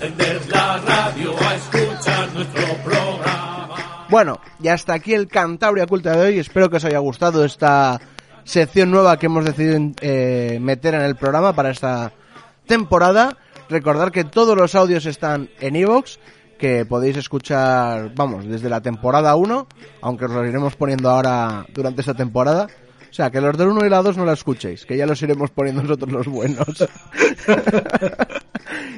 Encender la radio, a escuchar nuestro programa. Bueno, y hasta aquí el Cantabria Culta de hoy. Espero que os haya gustado esta sección nueva que hemos decidido eh, meter en el programa para esta temporada. Recordar que todos los audios están en iVoox, que podéis escuchar, vamos, desde la temporada 1, aunque os los iremos poniendo ahora durante esta temporada. O sea, que los del 1 y la 2 no la escuchéis, que ya los iremos poniendo nosotros los buenos.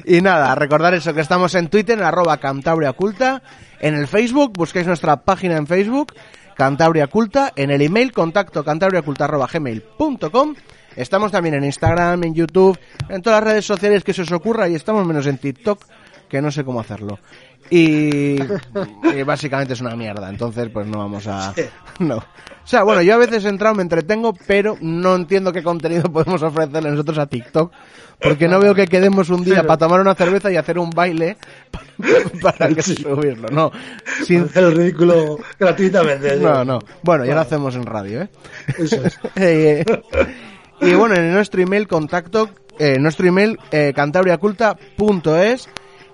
y nada, recordar eso, que estamos en Twitter, en arroba Cantabria Culta, en el Facebook, busquéis nuestra página en Facebook, Cantabria Culta, en el email contacto cantabriaculta arroba gmail.com, estamos también en Instagram, en YouTube, en todas las redes sociales que se os ocurra y estamos menos en TikTok, que no sé cómo hacerlo. Y, y básicamente es una mierda, entonces pues no vamos a... No. O sea, bueno, yo a veces he entrado, me entretengo, pero no entiendo qué contenido podemos ofrecerle nosotros a TikTok, porque no veo que quedemos un día para tomar una cerveza y hacer un baile para que subirlo, no. Sin- Hacer el ridículo gratuitamente. no, no. Bueno, ya lo hacemos en radio, ¿eh? Eso es. Eh, y bueno, en nuestro email contacto, eh, nuestro email eh, cantabriaculta.es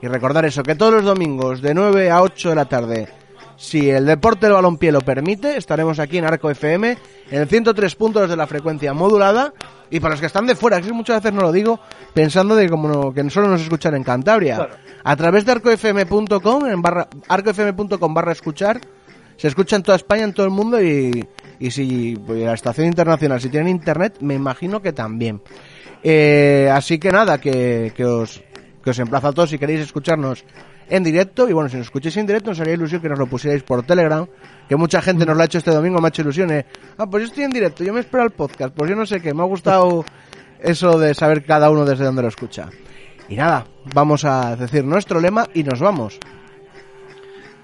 y recordar eso, que todos los domingos de 9 a 8 de la tarde, si el deporte del balompié lo permite, estaremos aquí en Arco FM, en el 103 puntos de la frecuencia modulada. Y para los que están de fuera, que muchas veces no lo digo, pensando de como no- que solo nos escuchan en Cantabria, a través de arcofm.com, en barra, arcofm.com barra escuchar, se escucha en toda España, en todo el mundo y, y si pues, la estación internacional, si tienen internet, me imagino que también. Eh, así que nada, que, que os que os emplazo a todos si queréis escucharnos en directo y bueno, si nos escucháis en directo nos haría ilusión que nos lo pusierais por Telegram, que mucha gente nos lo ha hecho este domingo, me ha hecho ilusión. eh, Ah, pues yo estoy en directo, yo me espero al podcast, pues yo no sé qué, me ha gustado eso de saber cada uno desde dónde lo escucha. Y nada, vamos a decir nuestro lema y nos vamos.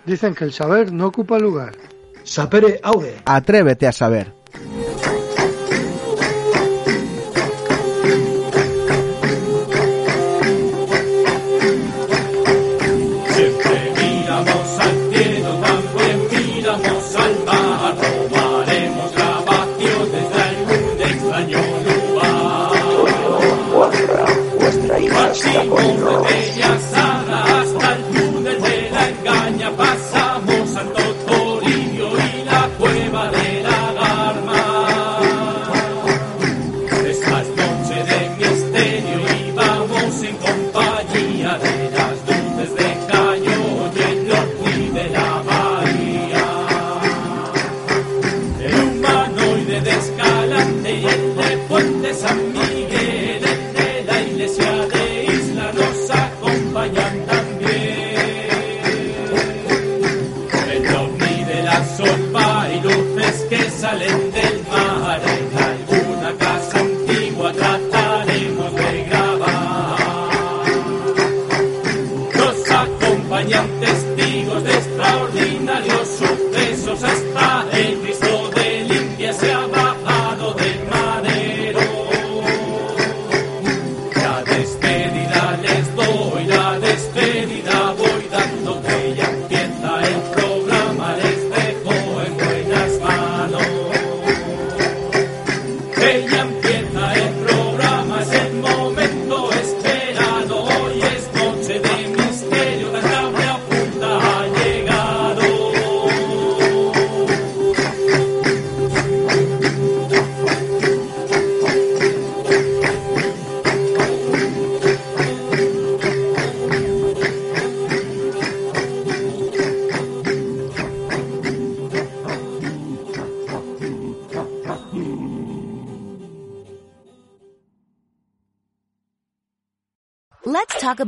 Dicen que el saber no ocupa lugar. Sapere aude. Atrévete a saber.